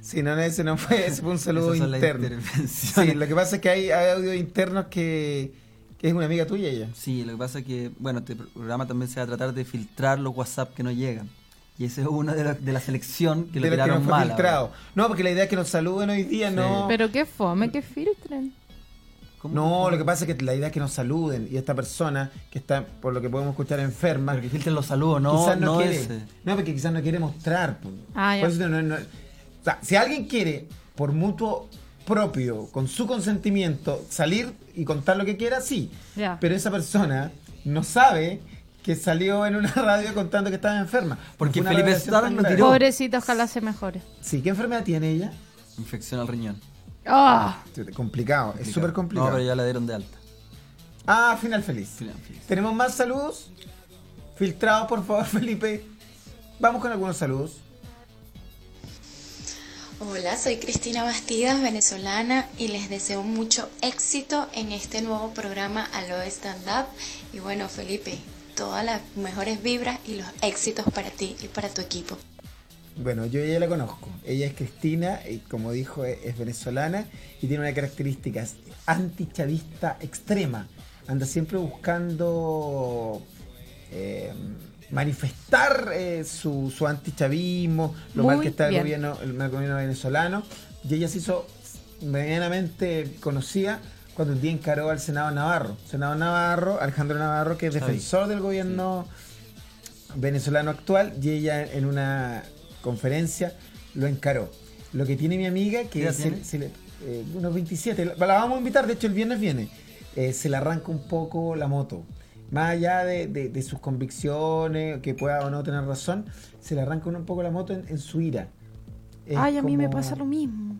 Sí, no, ese no fue, ese fue un saludo interno. Sí, lo que pasa es que hay, hay audios internos que, que es una amiga tuya ella.
Sí, lo que pasa es que, bueno, este programa también se va a tratar de filtrar los WhatsApp que no llegan. Y ese es uno de, la- de la selección que lo
de los que
tiraron
fue
mal.
filtrado. No, porque la idea es que nos saluden hoy día, no.
Pero qué fome, que filtren.
No, lo que pasa es que la idea es que nos saluden y esta persona que está, por lo que podemos escuchar, enferma.
Pero que filtren los saludos, no-
quizás no,
no
quiere.
ese.
No, porque quizás no quiere mostrar. pues.
Ah, ya.
Por eso no- no- sea, si alguien quiere, por mutuo propio, con su consentimiento, salir y contar lo que quiera, sí.
Ya.
Pero esa persona no sabe que salió en una radio contando que estaba enferma.
Porque Felipe Starr lo tiró.
Pobrecito, ojalá se mejore.
Sí, ¿qué enfermedad tiene ella?
Infección al riñón.
Ah.
Complicado, es súper complicado.
No, pero ya la dieron de alta.
Ah, final feliz.
Final feliz.
¿Tenemos más saludos? Filtrados, por favor, Felipe. Vamos con algunos saludos.
Hola, soy Cristina Bastidas, venezolana, y les deseo mucho éxito en este nuevo programa Alo Stand Up. Y bueno, Felipe, todas las mejores vibras y los éxitos para ti y para tu equipo.
Bueno, yo ella la conozco. Ella es Cristina y como dijo es, es venezolana y tiene una característica antichavista extrema. Anda siempre buscando eh, manifestar eh, su, su antichavismo, lo
Muy
mal que está el gobierno, el gobierno venezolano. Y ella se hizo medianamente conocida cuando un día encaró al Senado Navarro. Senado Navarro, Alejandro Navarro, que es defensor del gobierno venezolano actual y ella en una conferencia lo encaró. Lo que tiene mi amiga,
¿Qué
que se le- eh, unos 27, la la vamos a invitar, de hecho el viernes viene, eh, se le arranca un poco la moto. Más allá de, de- de sus convicciones, que pueda o no tener razón, se le arranca un poco la moto en, en su ira. Es
Ay, a mí me
como-
pasa lo mismo.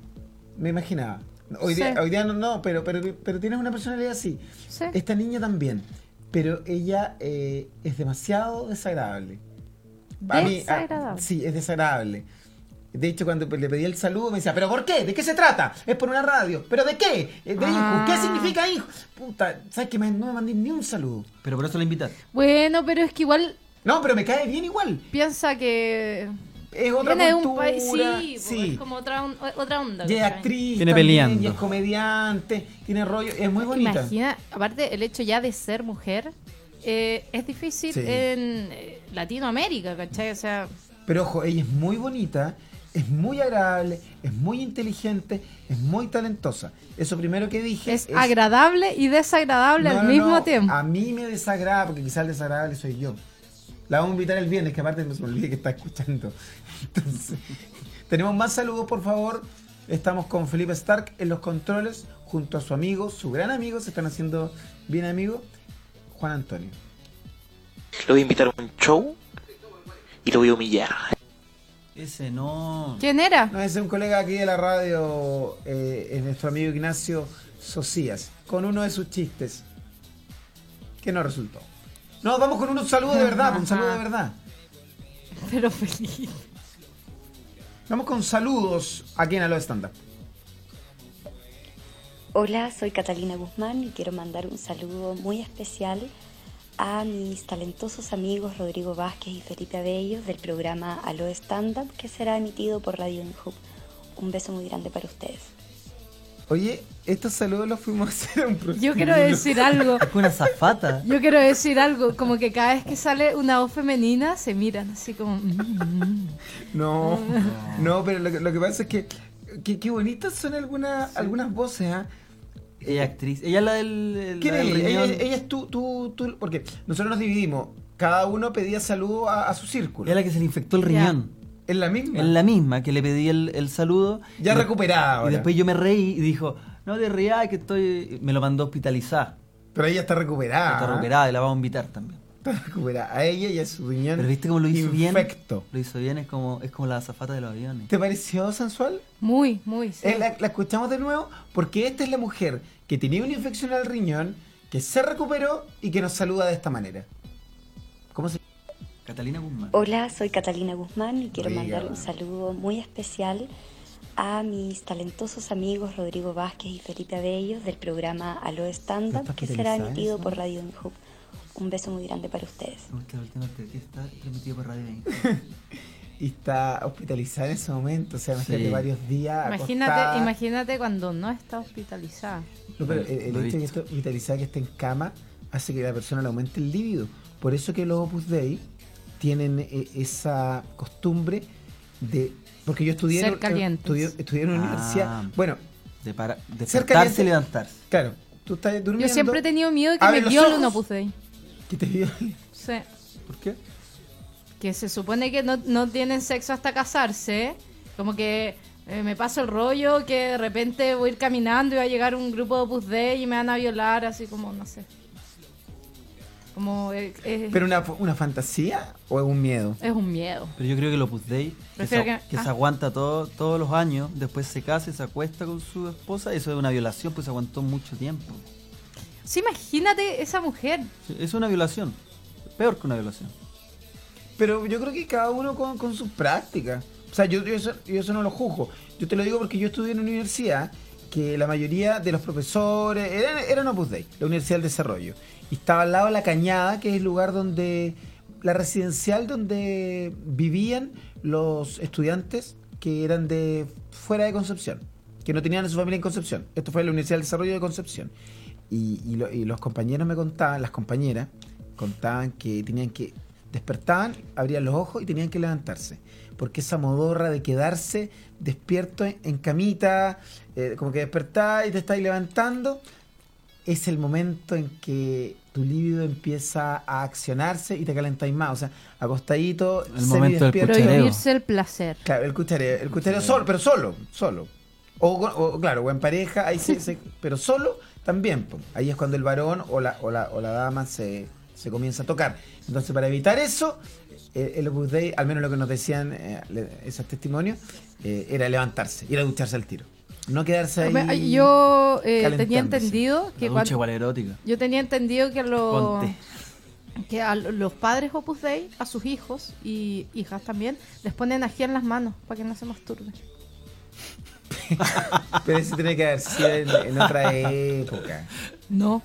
Me imaginaba. Hoy
Sí.
día, hoy día no, no pero, pero, pero tienes una personalidad así.
Sí.
Esta niña también. Pero ella eh, es demasiado desagradable. A mí- a-
Desagradable.
sí, es desagradable. De hecho, cuando le pedí el saludo, me decía, ¿pero por qué? ¿De qué se trata? Es por una radio. ¿Pero de qué? Eh, ¿De
Ah.
hijo? ¿Qué significa hijo? Puta, ¿sabes que me- no me mandé ni un saludo?
Pero por eso la invitas.
Bueno, pero es que igual
No, pero me cae bien igual.
piensa que
Es otra
viene de un
cultura,
país, sí,
sí.
es como otra, on- otra onda.
Y actriz, también,
peleando.
y es comediante, tiene rollo, es muy bonita.
Imagina, aparte el hecho ya de ser mujer eh, es difícil
Sí.
en eh, Latinoamérica, ¿cachai? O sea,
Pero ojo, ella es muy bonita, es muy agradable, es muy inteligente, es muy talentosa. Eso primero que dije
es, agradable y desagradable
No,
al
no,
mismo
no,
tiempo.
A mí me desagrada, porque quizás el desagradable soy yo. La vamos a invitar el viernes, que aparte me se me olvide que está escuchando. Entonces, tenemos más saludos, por favor. Estamos con Felipe Stark en los controles, junto a su amigo, su gran amigo, se están haciendo bien amigos, Juan Antonio.
Lo voy a invitar a un show y lo voy a humillar.
Ese no.
¿Quién era?
No, ese es un colega aquí de la radio, eh, es nuestro amigo Ignacio Socias, con uno de sus chistes, que no resultó. No, vamos con un saludo de verdad, un saludo de verdad.
Pero feliz.
Vamos con saludos aquí en Alo Stand Up.
Hola, soy Catalina Guzmán y quiero mandar un saludo muy especial a mis talentosos amigos Rodrigo Vázquez y Felipe Abello del programa Aló Stand Up que será emitido por Radio Inhub. Un beso muy grande para ustedes.
Oye, estos saludos los fuimos a hacer a un prostíbulo.
Yo quiero decir algo.
Es una zafata.
Yo quiero decir algo, como que cada vez que sale una voz femenina se miran así como... mm, mm.
No, no, pero lo que, lo que pasa es que qué bonitas son algunas algunas voces, ¿ah?
Ella es actriz. Ella es la del. el-
¿Quién
la
es
del
ella?
riñón.
Ella, ella es tú, tú, tú, porque nosotros nos dividimos. Cada uno pedía saludo a, a su círculo.
Es la que se le infectó el riñón.
¿Es la misma?
Es la misma que le pedí el, el saludo.
Ya
Y-
recuperada ahora.
Y después yo me reí y dijo, no te rías que estoy. Me lo mandó hospitalizar.
Pero ella está recuperada.
Está recuperada y la vamos a invitar también.
Está recuperada. A ella y a su riñón.
Pero viste cómo lo hizo
infecto.
bien. Lo hizo bien, es como, es como la azafata de los aviones.
¿Te pareció sensual?
Muy, muy. sí.
Eh, la, la escuchamos de nuevo porque esta es la mujer que tenía una infección al riñón, que se recuperó y que nos saluda de esta manera. ¿Cómo se
Catalina Guzmán.
Hola, soy Catalina Guzmán y quiero mandar un saludo muy especial a mis talentosos amigos Rodrigo Vázquez y Felipe Abello del programa Aló Stand
¿No
Up que será emitido por Radio Inhub. Un beso muy grande para ustedes.
Está transmitido por radio.
Y está hospitalizada en ese momento, o sea, imagínate
Sí.
varios días.
Imagínate,
acostada.
imagínate cuando no está hospitalizada.
No, pero el, hecho de que esté hospitalizada, que esté en cama, hace que la persona le aumente el líbido. Por eso que los Opus Dei tienen eh, esa costumbre de. Porque yo estudié,
Ser
en, estudié, estudié en una
Ah.
universidad. Bueno,
De para,
Ser
despertarse y levantarse.
claro, tú estás durmiendo.
Yo siempre he tenido miedo de que me violen un Opus Dei.
Que te vio.
Sí.
¿Por qué?
Que se supone que no, no tienen sexo hasta casarse. Como que eh, me paso el rollo, que de repente voy a ir caminando y va a llegar un grupo de Opus Dei y me van a violar, así como, no sé. Como eh, eh,
¿Pero una, una fantasía o es un miedo?
es un miedo.
Pero yo creo que el Opus Dei, que, se,
que-
que
ah.
se aguanta todo, todos los años, después se casa y se acuesta con su esposa, eso es una violación, pues se aguantó mucho tiempo.
Sí, imagínate esa mujer.
Sí, Es una violación. Peor que una violación.
Pero yo creo que cada uno con, con sus prácticas. O sea, yo, yo, eso, yo eso no lo juzgo. Yo te lo digo porque yo estudié en una universidad que la mayoría de los profesores eran, eran Opus Dei, la Universidad del Desarrollo. Y estaba al lado de La Cañada, que es el lugar donde, la residencial donde vivían los estudiantes que eran de fuera de Concepción, que no tenían a su familia en Concepción. Esto fue en la Universidad del Desarrollo de Concepción. Y, y lo- y los compañeros me contaban, las compañeras, contaban que tenían que despertaban, abrían los ojos y tenían que levantarse. Porque esa modorra de quedarse despierto en, en camita, eh, como que despertás y te estás levantando, es el momento en que tu líbido empieza a accionarse y te calentáis más. O sea, acostadito,
El momento del.
Prohibirse el placer.
Claro, el cuchareo, el cuchareo solo, pero solo, solo. O, o, claro, o en pareja, ahí se, se- pero solo también. Ahí es cuando el varón o la, o la, o la dama se, se comienza a tocar. Entonces, para evitar eso, eh, el Opus Dei, al menos lo que nos decían eh, esos testimonios, eh, era levantarse, ir a ducharse al tiro. No quedarse ahí.
Yo eh, tenía entendido que
La
cuan-
ducha igual erótica.
yo tenía entendido que los que a los padres Opus Dei a sus hijos y hijas también les ponen ají en las manos para que no se masturben.
Pero eso tiene que haber sido en, en otra época.
No.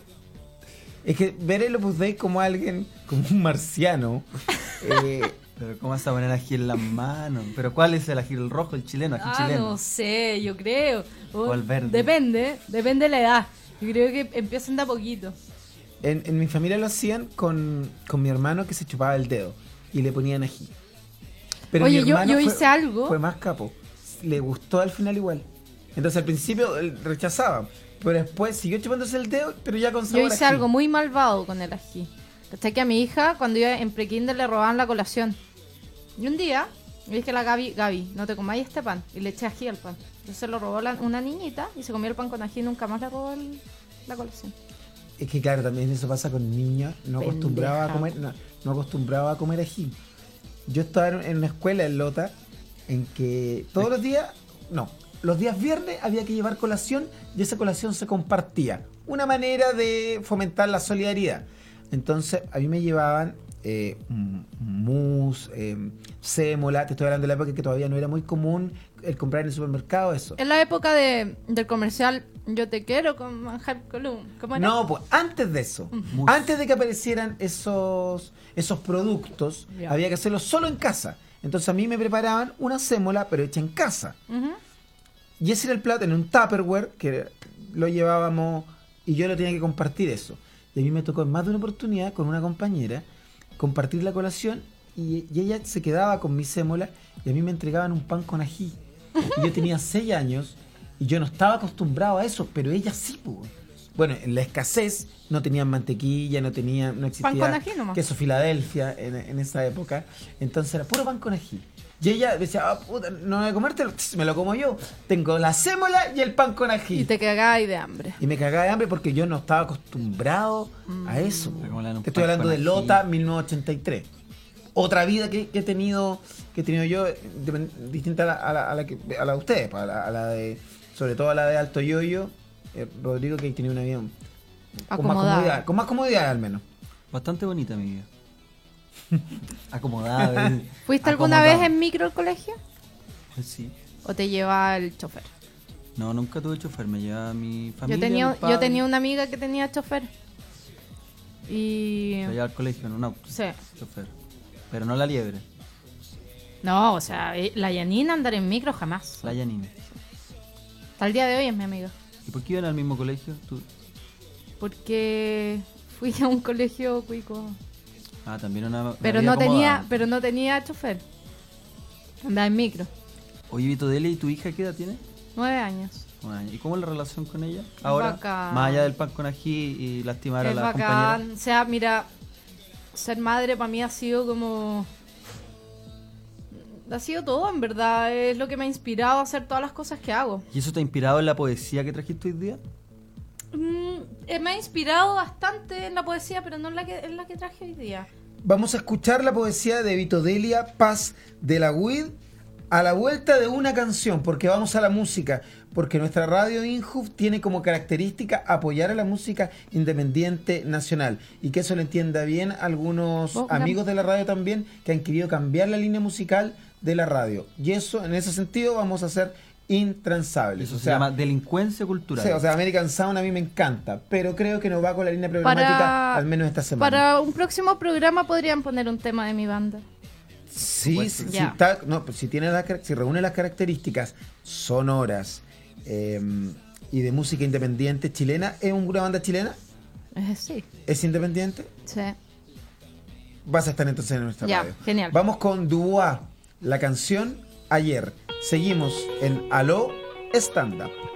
Es que ver el Opus Dei como alguien, como un marciano. eh,
Pero ¿cómo vas a poner ají en las manos? ¿Pero cuál es el ají? ¿El rojo, el chileno? ¿Ají
Ah,
chileno?
no sé, yo creo.
O el verde.
Depende, depende de la edad. Yo creo que empiezan de a poquito.
en, en mi familia lo hacían con, con mi hermano que se chupaba el dedo y le ponían ají. Pero
Oye,
mi
yo-
fue-
hice algo.
Fue más capo. Le gustó al final igual. Entonces al principio él rechazaba. Pero después siguió chupándose el dedo, pero ya con sabor
Yo hice
ají.
algo muy malvado con el ají. ¿Cachai? Que a mi hija, cuando iba en prekinder, le robaban la colación. Y un día, le dije a la Gaby, Gaby, no te comáis este pan. Y le eché ají al pan. Entonces lo robó la- una niñita y se comió el pan con ají y nunca más le robó el- la colación.
Es que claro, también eso pasa con niños. No
Pendeja.
acostumbraba a comer, no, no acostumbraba a comer ají. Yo estaba en una escuela en Lota en que todos los días, no, los días viernes había que llevar colación y esa colación se compartía. Una manera de fomentar la solidaridad. Entonces a mí me llevaban eh, mousse, eh, sémola, te estoy hablando de la época en que todavía no era muy común el comprar en el supermercado eso.
En la época de, del comercial Yo te quiero con Manjar Column. ¿Cómo era?
No, pues antes de eso,
Ujú.
antes de que aparecieran esos, esos productos, había que hacerlo solo en casa. Entonces a mí me preparaban una sémola, pero hecha en casa. Y ese era el plato en un Tupperware que lo llevábamos y yo lo tenía que compartir eso. Y a mí me tocó en más de una oportunidad con una compañera compartir la colación y, y ella se quedaba con mi sémola y a mí me entregaban un pan con ají. Y yo tenía seis años y yo no estaba acostumbrado a eso, pero ella sí, pues. Bueno, en la escasez no tenían mantequilla, no tenía, no existía
Pan con ají nomás.
queso Filadelfia en, en esa época. Entonces era puro pan con ají. Y ella decía, ah, puta, no voy a comértelo, me lo como yo. Tengo la sémola y el pan con ají.
Y te cagabas de hambre.
Y me cagaba de hambre porque yo no estaba acostumbrado a eso. Te estoy hablando de Lota 1983. Otra vida que, que he tenido que he tenido yo, distinta a la, a la- a la que, a la de ustedes, pues, a la, a la de, sobre todo a la de Alto Yoyo, eh, Rodrigo, que tenía una vida con más comodidad, con más comodidad al menos.
Bastante bonita mi vida. Acomodada.
¿Fuiste alguna vez en micro al colegio?
Sí.
¿O te lleva el chofer?
No, nunca tuve chofer, me llevaba mi familia.
Yo tenía, yo tenía una amiga que tenía chofer. Y.
Me llevaba al colegio en un auto.
Sí.
Chofer. Pero no la liebre,
No, o sea, eh, la Yanina andar en micro jamás.
la Yanina.
Hasta el día de hoy es mi amiga.
¿Y por qué iban al mismo colegio? Tú-
Porque fui a un colegio cuico.
Ah, también una.
Pero no tenía, pero no tenía chofer. Andaba en micro.
Oye, Vito Dele, ¿y tu hija qué edad tiene?
Nueve años.
¿Y cómo es la relación con ella? Ahora,
bacán.
más allá del pan con ají y lastimar a la
bacán.
compañera.
O sea, mira, ser madre para mí ha sido como. Ha sido todo, en verdad. Es lo que me ha inspirado a hacer todas las cosas que hago.
¿Y eso te ha inspirado en la poesía que trajiste hoy día?
Mm, eh, me ha inspirado bastante en la poesía, pero no en la que, en la que traje hoy día.
Vamos a escuchar la poesía de Vito Delia, Paz de la WID, a la vuelta de una canción, porque vamos a la música, porque nuestra radio Inhub tiene como característica apoyar a la música independiente nacional y que eso lo entienda bien algunos
Oh,
amigos de la radio también que han querido cambiar la línea musical de la radio. Y eso, en ese sentido, vamos a ser intransables.
Eso
o
se
sea,
llama delincuencia cultural.
Sí, o sea, American Sound a mí me encanta, pero creo que no va con la línea programática,
Para-
al menos esta semana.
Para un próximo programa podrían poner un tema de mi banda.
Sí, sí, no, pues si tiene las car- si reúne las características sonoras eh, y de música independiente chilena, ¿es una banda chilena?
Eh, sí.
¿Es independiente?
Sí.
Vas a estar entonces en nuestra
Ya,
radio.
genial.
Vamos con Dubois, la canción Ayer. Seguimos en Aló Stand Up.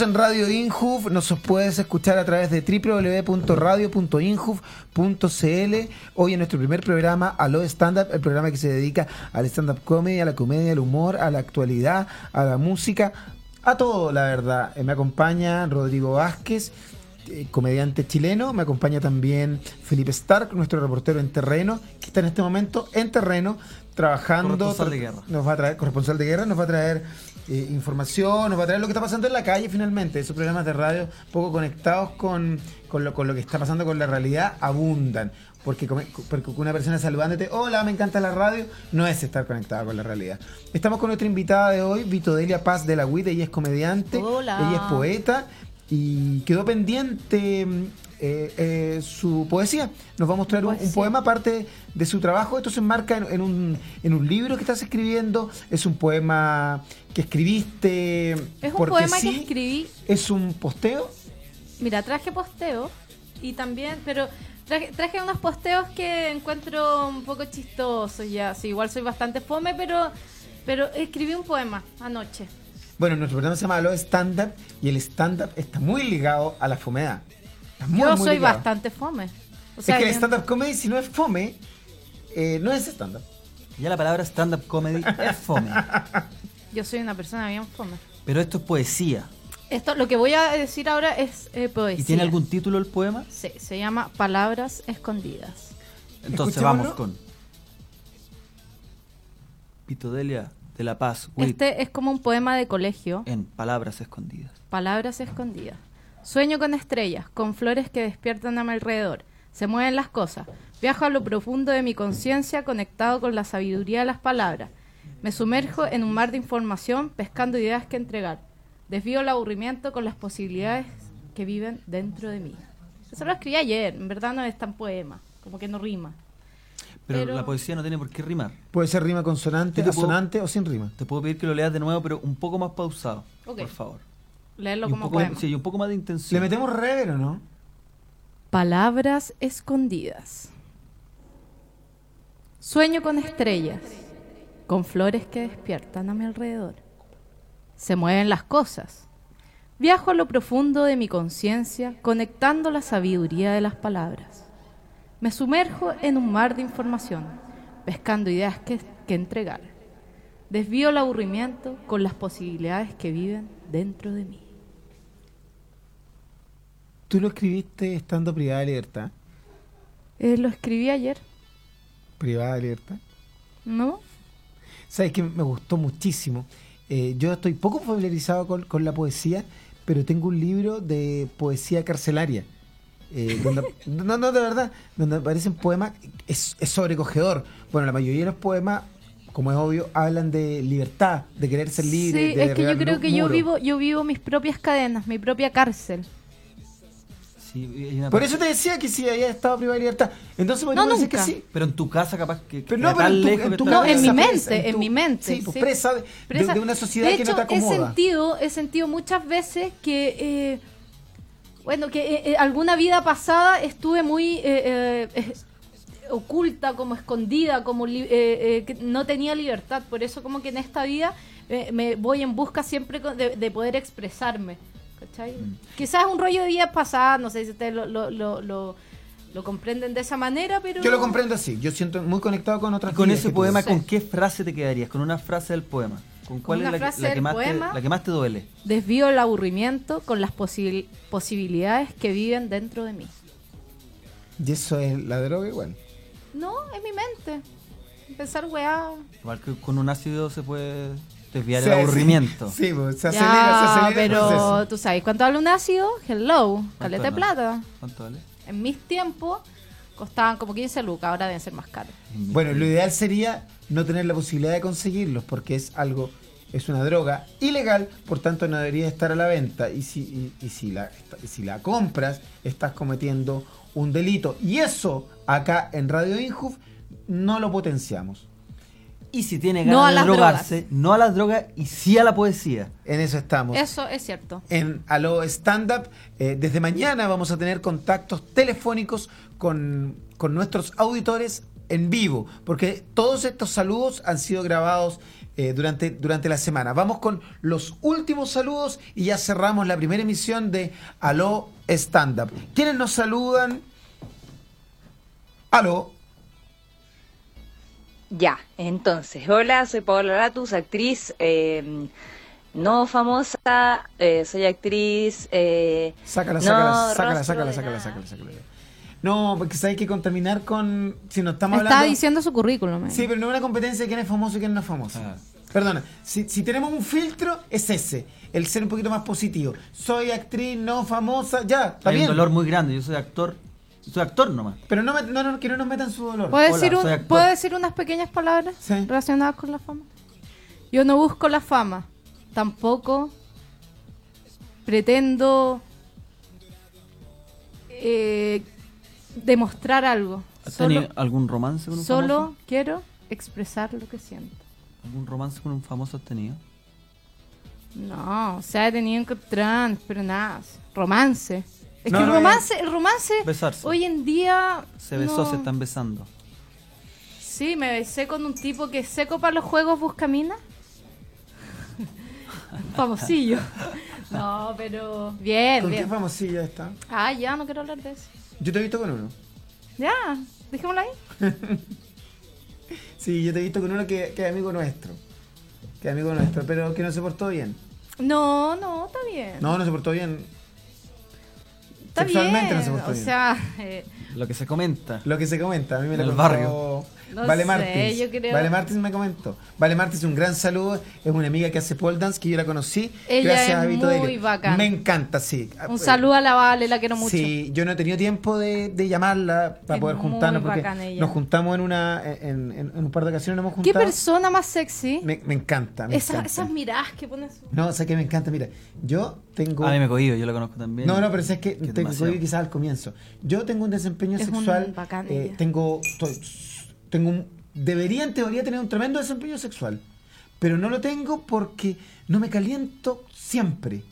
Estamos en Radio Inhuf, nos puedes escuchar a través de www.radio.inhuf.cl. Hoy en nuestro primer programa, Aló Stand Up, el programa que se dedica al stand-up comedy, a la comedia, al humor, a la actualidad, a la música, a todo, la verdad. Eh, Me acompaña Rodrigo Vázquez, eh, comediante chileno. Me acompaña también Felipe Stark, nuestro reportero en terreno, que está en este momento en terreno trabajando.
Corresponsal de guerra.
Nos va a traer, corresponsal de guerra, nos va a traer eh, información, nos va a traer lo que está pasando en la calle finalmente. Esos programas de radio poco conectados con, con, lo, con lo que está pasando con la realidad abundan. Porque, porque una persona saludándote, hola, me encanta la radio, no es estar conectada con la realidad. Estamos con nuestra invitada de hoy, Vitodelia Paz de la UIT, ella es comediante,
Hola.
ella es poeta y quedó pendiente mm, eh, eh, su poesía. Nos va a mostrar un, un poema parte de su trabajo. Esto se enmarca en, en un, en un libro que estás escribiendo. Es un poema que escribiste.
Es un poema
sí.
que escribí.
Es un posteo.
Mira, traje posteo y también, pero traje, traje unos posteos que encuentro un poco chistosos ya. Sí, igual soy bastante fome, pero, pero escribí un poema anoche.
Bueno, nuestro programa se llama Lo Stand Up y el stand up está muy ligado a la fomedad. Muy,
Yo
muy
soy
ligado.
bastante fome. O
es
sea,
que el
yo-
stand up comedy, si no es fome, eh, no es stand up.
Ya la palabra stand-up comedy es fome.
yo soy una persona bien fome.
Pero esto es poesía.
Esto, lo que voy a decir ahora es eh, poesía.
¿Y tiene algún título el poema?
Sí, se llama Palabras Escondidas.
Entonces vamos con Pitodelia de la Paz,
Este es como un poema de colegio.
en Palabras Escondidas.
Palabras escondidas. Sueño con estrellas, con flores que despiertan a mi alrededor. Se mueven las cosas. Viajo a lo profundo de mi conciencia conectado con la sabiduría de las palabras. Me sumerjo en un mar de información pescando ideas que entregar. Desvío el aburrimiento con las posibilidades que viven dentro de mí. Eso lo escribí ayer, en verdad no es tan poema, como que no rima.
Pero,
Pero-
la poesía no tiene por qué rimar.
Puede ser rima consonante,
Yo te puedo-
asonante o sin rima.
Te puedo pedir que lo leas de nuevo, pero un poco más pausado, por favor.
Leerlo
Y
como
poco,
poema.
sí, y un poco más de intención.
¿Le metemos rever o no?
Palabras escondidas. Sueño con estrellas, con flores que despiertan a mi alrededor. Se mueven las cosas. Viajo a lo profundo de mi conciencia, conectando la sabiduría de las palabras. Me sumerjo en un mar de información, pescando ideas que, que entregar. Desvío el aburrimiento con las posibilidades que viven dentro de mí.
Tú lo escribiste estando privada de libertad.
Eh, lo escribí ayer,
Privada de libertad.
¿no?
Sabes que me gustó muchísimo. Eh, yo estoy poco familiarizado con, con la poesía, pero tengo un libro de poesía carcelaria. eh, donde- no, no, de verdad, donde aparecen poemas, es, es sobrecogedor. Bueno, la mayoría de los poemas, como es obvio, hablan de libertad, de querer ser libre.
Sí,
de
es que yo creo que yo vivo, yo vivo mis propias cadenas, mi propia cárcel.
Sí, hay una
Por eso te decía que si había estado privada de libertad. Entonces
No,
decir que
nunca.
sí.
Pero en tu casa capaz que...
Pero no, pero en tu-
lejos
en
que
tu
está-
No, en mi mente,
presa, en
mi mente.
sí, pues, presa de- de- de una sociedad
De
que no te
He
acomoda.
sentido, he sentido muchas veces que, eh, bueno, que eh, eh, alguna vida pasada estuve muy eh, eh, oculta, como escondida, como li- eh, eh, que no tenía libertad. Por eso como que en esta vida eh, me voy en busca siempre de, de poder expresarme. ¿Cachai?
Mm.
Quizás un rollo de vidas pasadas, no sé si ustedes lo, lo, lo, lo- lo comprenden de esa manera, pero...
Yo lo comprendo así. Yo siento muy conectado con otras
Y con ese poema. ¿con qué frase te quedarías? ¿Con una frase del poema? ¿Con cuál
una
es la, que-
frase
la que
del
más
poema?
Te, la que más te duele?
Desvío el aburrimiento con las posibil- posibilidades que viven dentro de mí.
Y eso es la droga igual.
No, es mi mente. Pensar weá.
Igual que con un ácido se puede desviar
Sí,
el aburrimiento.
Sí, pues se
Ya,
acelera, se acelera el
pero
proceso.
tú sabes, ¿cuánto vale un ácido? Hello, caleta de plata.
¿Cuánto vale?
En mis tiempos costaban como 15 lucas, ahora deben ser más caros.
Bueno, lo ideal sería no tener la posibilidad de conseguirlos porque es algo, es una droga ilegal, por tanto no debería estar a la venta. Y si, y, y si, la, y si la compras, estás cometiendo un delito. Y eso acá en Radio Injuf no lo potenciamos.
Y si tiene
No
ganas
a
de
las
drogarse, no a las drogas y sí a la poesía.
En eso estamos.
Eso es cierto.
en Aló Stand Up. Eh, desde mañana vamos a tener contactos telefónicos con, con nuestros auditores en vivo, porque todos estos saludos han sido grabados eh, durante, durante la semana. Vamos con los últimos saludos y ya cerramos la primera emisión de Aló Stand Up. ¿Quiénes nos saludan? Aló.
Ya, entonces, hola, soy Paola Latus, actriz eh, no famosa, eh, soy actriz... Eh,
Sácala,
no
sácala, sácala, sácala, sácala, sácala, sácala. No, porque hay que contaminar con... Si no estamos
Estaba
hablando...
diciendo su currículum. eh.
Sí, pero no es una competencia de quién es famoso y quién no es famoso.
Ah.
Perdona, si, si tenemos un filtro, es ese. El ser un poquito más positivo. Soy actriz no famosa, ya, está
Hay
bien.
un dolor muy grande. Yo soy actor. Soy actor nomás.
Pero no, me- no, no, que no nos metan su dolor.
¿Puedo
Hola,
decir, un-
soy actor.
¿Puedo decir unas pequeñas palabras relacionadas con la fama? Yo no busco la fama. Tampoco pretendo eh, demostrar algo.
¿Has
Solo,
tenido algún romance con un
solo
famoso?
quiero expresar lo que siento.
¿Algún romance con un famoso has tenido?
No, o sea, he tenido encontrar, pero nada, romance. Es
No,
que el romance, el romance
Besarse.
hoy en día
Se besó,
no-
se están besando.
Sí, me besé con un tipo que es seco para los juegos Buscamina. Famosillo. No, pero bien,
¿Con qué
bien.
famosilla está?
Ah, ya, no quiero hablar de eso.
Yo te he visto con uno.
Ya, dejémoslo ahí.
Sí, yo te he visto con uno que, que es amigo nuestro. Que es amigo nuestro, pero que no se portó bien.
No, no, está bien.
No, no se portó bien.
Está
sexualmente
bien.
no se portó
o
bien.
sea, eh,
Lo que se comenta.
Lo que se comenta, a mí me
En
lo
el
contó
barrio.
No
vale
sé,
Martins.
yo creo-
Vale Martins me comentó. Vale Martins, un gran saludo. Es una amiga que hace pole dance, que yo la conocí.
Ella
gracias
es
a Vito
muy bacán.
Me encanta, sí.
un saludo a la Vale, la quiero mucho.
Sí, yo no he tenido tiempo de, de llamarla para
Es
poder
muy
juntarnos porque
bacán ella.
nos juntamos en una en, en- en un par de ocasiones nos hemos
¿Qué
juntado.
persona más sexy?
Me, me encanta, me
Esas,
encanta.
esas miradas que pones.
No, o sea que me encanta, mira, yo tengo
A mí me cohibo, yo la conozco también.
No, no, pero es que
Que
te
demasiado.
cohibí quizás al comienzo. Yo tengo un desempeño
Es un
sexual.
bacán
eh,
ella.
tengo, to- tengo un, debería en teoría tener un tremendo desempeño sexual. Pero no lo tengo porque no me caliento siempre.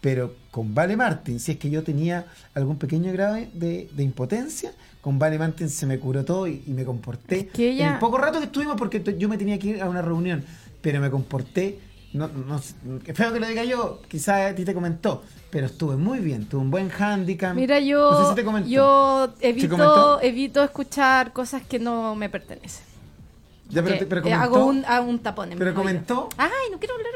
Pero con Vale Martin, si es que yo tenía algún pequeño grado de, de impotencia, con Vale Martin se me curó todo y, y me comporté.
que ella-
En el poco rato que estuvimos, porque yo me tenía que ir a una reunión, pero me comporté. No, no, feo que lo diga yo, quizás a ti te comentó, pero estuve muy bien, tuve un buen handicap.
Mira, yo,
No sé si te comentó.
yo
¿Sí
evito, evito escuchar cosas que no me pertenecen.
Ya, pero,
que,
pero comentó.
hago un, hago un tapón en
pero
mi
comentó.
Ay, no quiero hablar.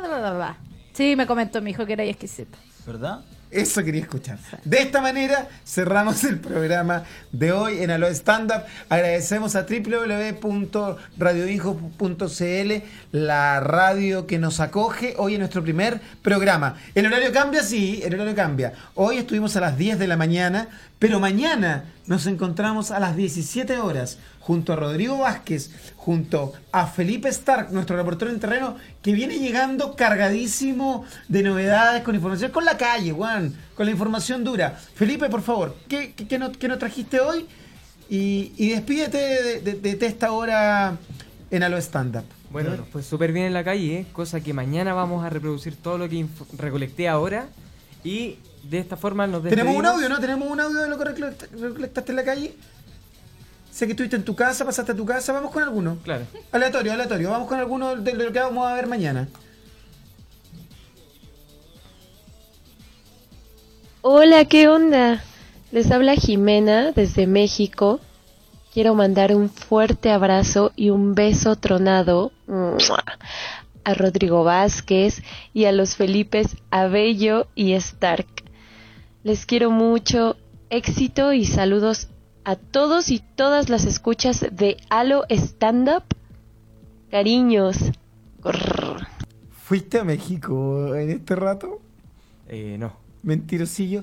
bla, bla, bla, bla. Sí, me comentó, me dijo que era exquisito.
¿Verdad?
Eso quería escuchar. De esta manera cerramos el programa de hoy en Alo Stand Up. Agradecemos a www.radiohijo.cl, la radio que nos acoge hoy en nuestro primer programa. ¿El horario cambia? Sí, el horario cambia. Hoy estuvimos a las 10 de la mañana, pero mañana nos encontramos a las 17 horas junto a Rodrigo Vázquez, junto a Felipe Stark, nuestro reportero en terreno, que viene llegando cargadísimo de novedades, con información, con la calle, Juan, con la información dura. Felipe, por favor, ¿qué, qué, qué nos, qué nos trajiste hoy? Y, y despídete de, de- de- de esta hora en Alo Stand Up.
Bueno, fue súper bien en la calle, ¿eh? cosa que mañana vamos a reproducir todo lo que recolecté ahora y de esta forma nos
Tenemos un
despedimos.
audio, ¿no? Tenemos un audio de lo que recolecta- recolectaste en la calle. Sé que estuviste en tu casa, pasaste a tu casa, vamos con alguno.
Claro.
Aleatorio, aleatorio. Vamos con alguno de lo que vamos a ver mañana.
Hola, ¿qué onda? Les habla Jimena desde México. Quiero mandar un fuerte abrazo y un beso tronado a Rodrigo Vázquez y a los Felipes Abello y Stark. Les quiero mucho, éxito y saludos a todos y todas las escuchas de Halo Stand Up. Cariños. Grrr.
¿Fuiste a México en este rato?
Eh, no.
Mentirosillo.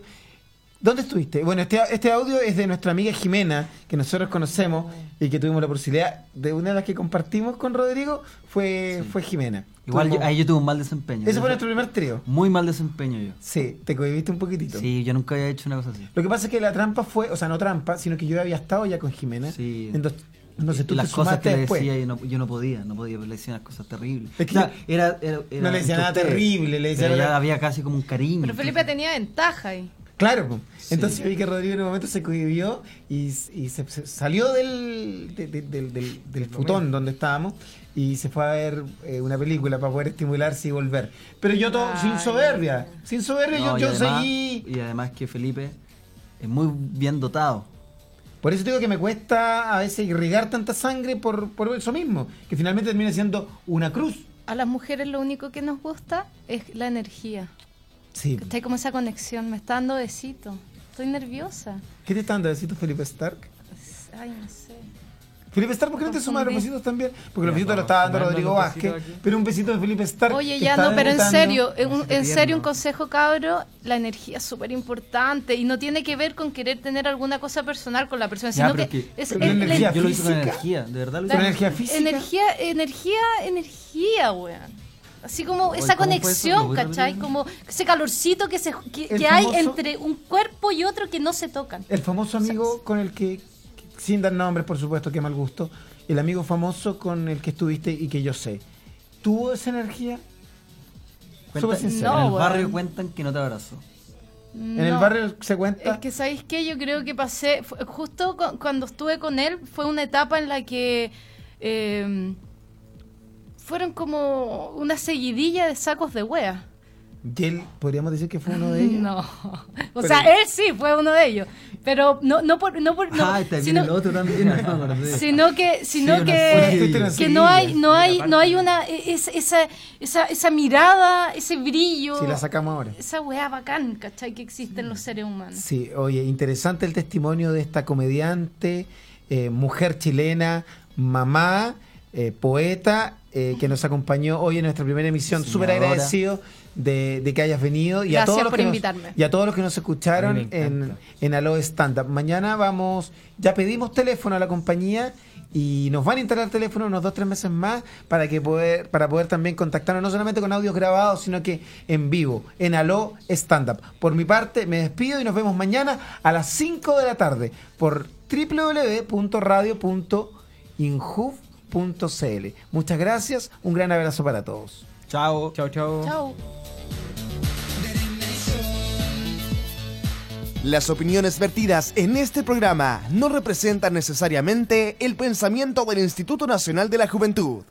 ¿Dónde estuviste? Bueno, este, este audio es de nuestra amiga Jimena, que nosotros conocemos y que tuvimos la posibilidad de una de las que compartimos con Rodrigo fue, fue Jimena.
Igual yo, ahí yo tuve un mal desempeño.
Ese fue nuestro primer trío.
Muy mal desempeño yo.
Sí, te cohibiste un poquitito.
Sí, yo nunca había hecho una cosa así.
Lo que pasa es que la trampa fue, o sea, no trampa, sino que yo había estado ya con Jimena.
Sí.
Entonces, entonces tú
las
te
cosas que le decía yo no, yo no podía, no podía, le decía unas cosas terribles.
Es que
O sea, era, era- era
no le decía nada terrible, le decía
pero ya
nada-
había casi como un cariño.
Pero Felipe tenía ventaja ahí.
Claro, entonces yo vi que Rodrigo en un momento se cohibió y, y se, se salió del, de- de- del, del- del futón donde estábamos y se fue a ver eh, una película para poder estimularse y volver. Pero yo todo sin soberbia, sin soberbia
No,
yo,
y
yo
además-
seguí.
Y además que Felipe es muy bien dotado.
Por eso digo que me cuesta a veces irrigar tanta sangre por, por eso mismo, que finalmente termina siendo una cruz.
A las mujeres lo único que nos gusta es la energía.
Sí.
Está como esa conexión. Me está dando besito. Estoy nerviosa.
¿Qué te está dando besitos Felipe Stark?
Ay, no sé.
Felipe Stark, ¿por qué no te sumas a los besitos también? Porque los besitos lo está dando Rodrigo Vázquez, pero un besito de Felipe Stark.
Oye, ya no, pero en serio, en un- en serio un consejo cabro, la energía es súper importante y no tiene que ver con querer tener alguna cosa personal con la persona, sino que,
es que-
es,
pero
es-
la
la-
energía
Yo lo hice con
física.
energía, de verdad lo
la-
hice.
¿Con energía física?
energía, energía, energía, weón. Así como
Oye,
esa
¿cómo fue eso? ¿Lo
conexión, ¿cachai? Como ese calorcito que, se, que,
El
que hay
famoso-
entre un cuerpo y otro que no se tocan.
El famoso amigo con el que, que- sin dar nombres, por supuesto, que mal gusto, el amigo famoso con el que estuviste y que yo sé, ¿tuvo esa energía?
Cuenta-
sincero.
No,
en el
weón.
barrio cuentan que no te abrazó.
En el
No.
barrio se cuenta.
Es que, ¿sabéis qué? Yo creo que pasé, fue- justo cu- cuando estuve con él, fue una etapa en la que eh, fueron como una seguidilla de sacos de wea.
Y él, podríamos decir que fue uno de ellos.
No. O
Pero-
sea, él sí fue uno de ellos. Pero no, no por. No por no,
ah, está bien
sino,
el otro también.
sino que, sino
Sí,
que, que no hay, no hay, no hay una es- esa, esa, esa mirada, ese brillo,
Si la sacamos ahora.
esa weá bacán, ¿cachai? Que existe en los seres humanos.
Sí, oye, interesante el testimonio de esta comediante, eh, mujer chilena, mamá, eh, poeta, eh, que nos acompañó hoy en nuestra primera emisión. Súper agradecido de, de que hayas venido y a
Gracias
todos los
por
que nos-
invitarme.
y a todos los que nos
A
escucharon en, en Alo Stand Up. Mañana vamos, ya pedimos teléfono a la compañía y nos van a instalar teléfono unos dos tres meses más para que poder para poder también contactarnos no solamente con audios grabados sino que en vivo en Aló Stand Up. Por mi parte me despido y nos vemos mañana a las 5 de la tarde por Muchas gracias, un gran abrazo para todos.
Chao.
Chao, chao.
Chao.
Las opiniones vertidas en este programa no representan necesariamente el pensamiento del Instituto Nacional de la Juventud.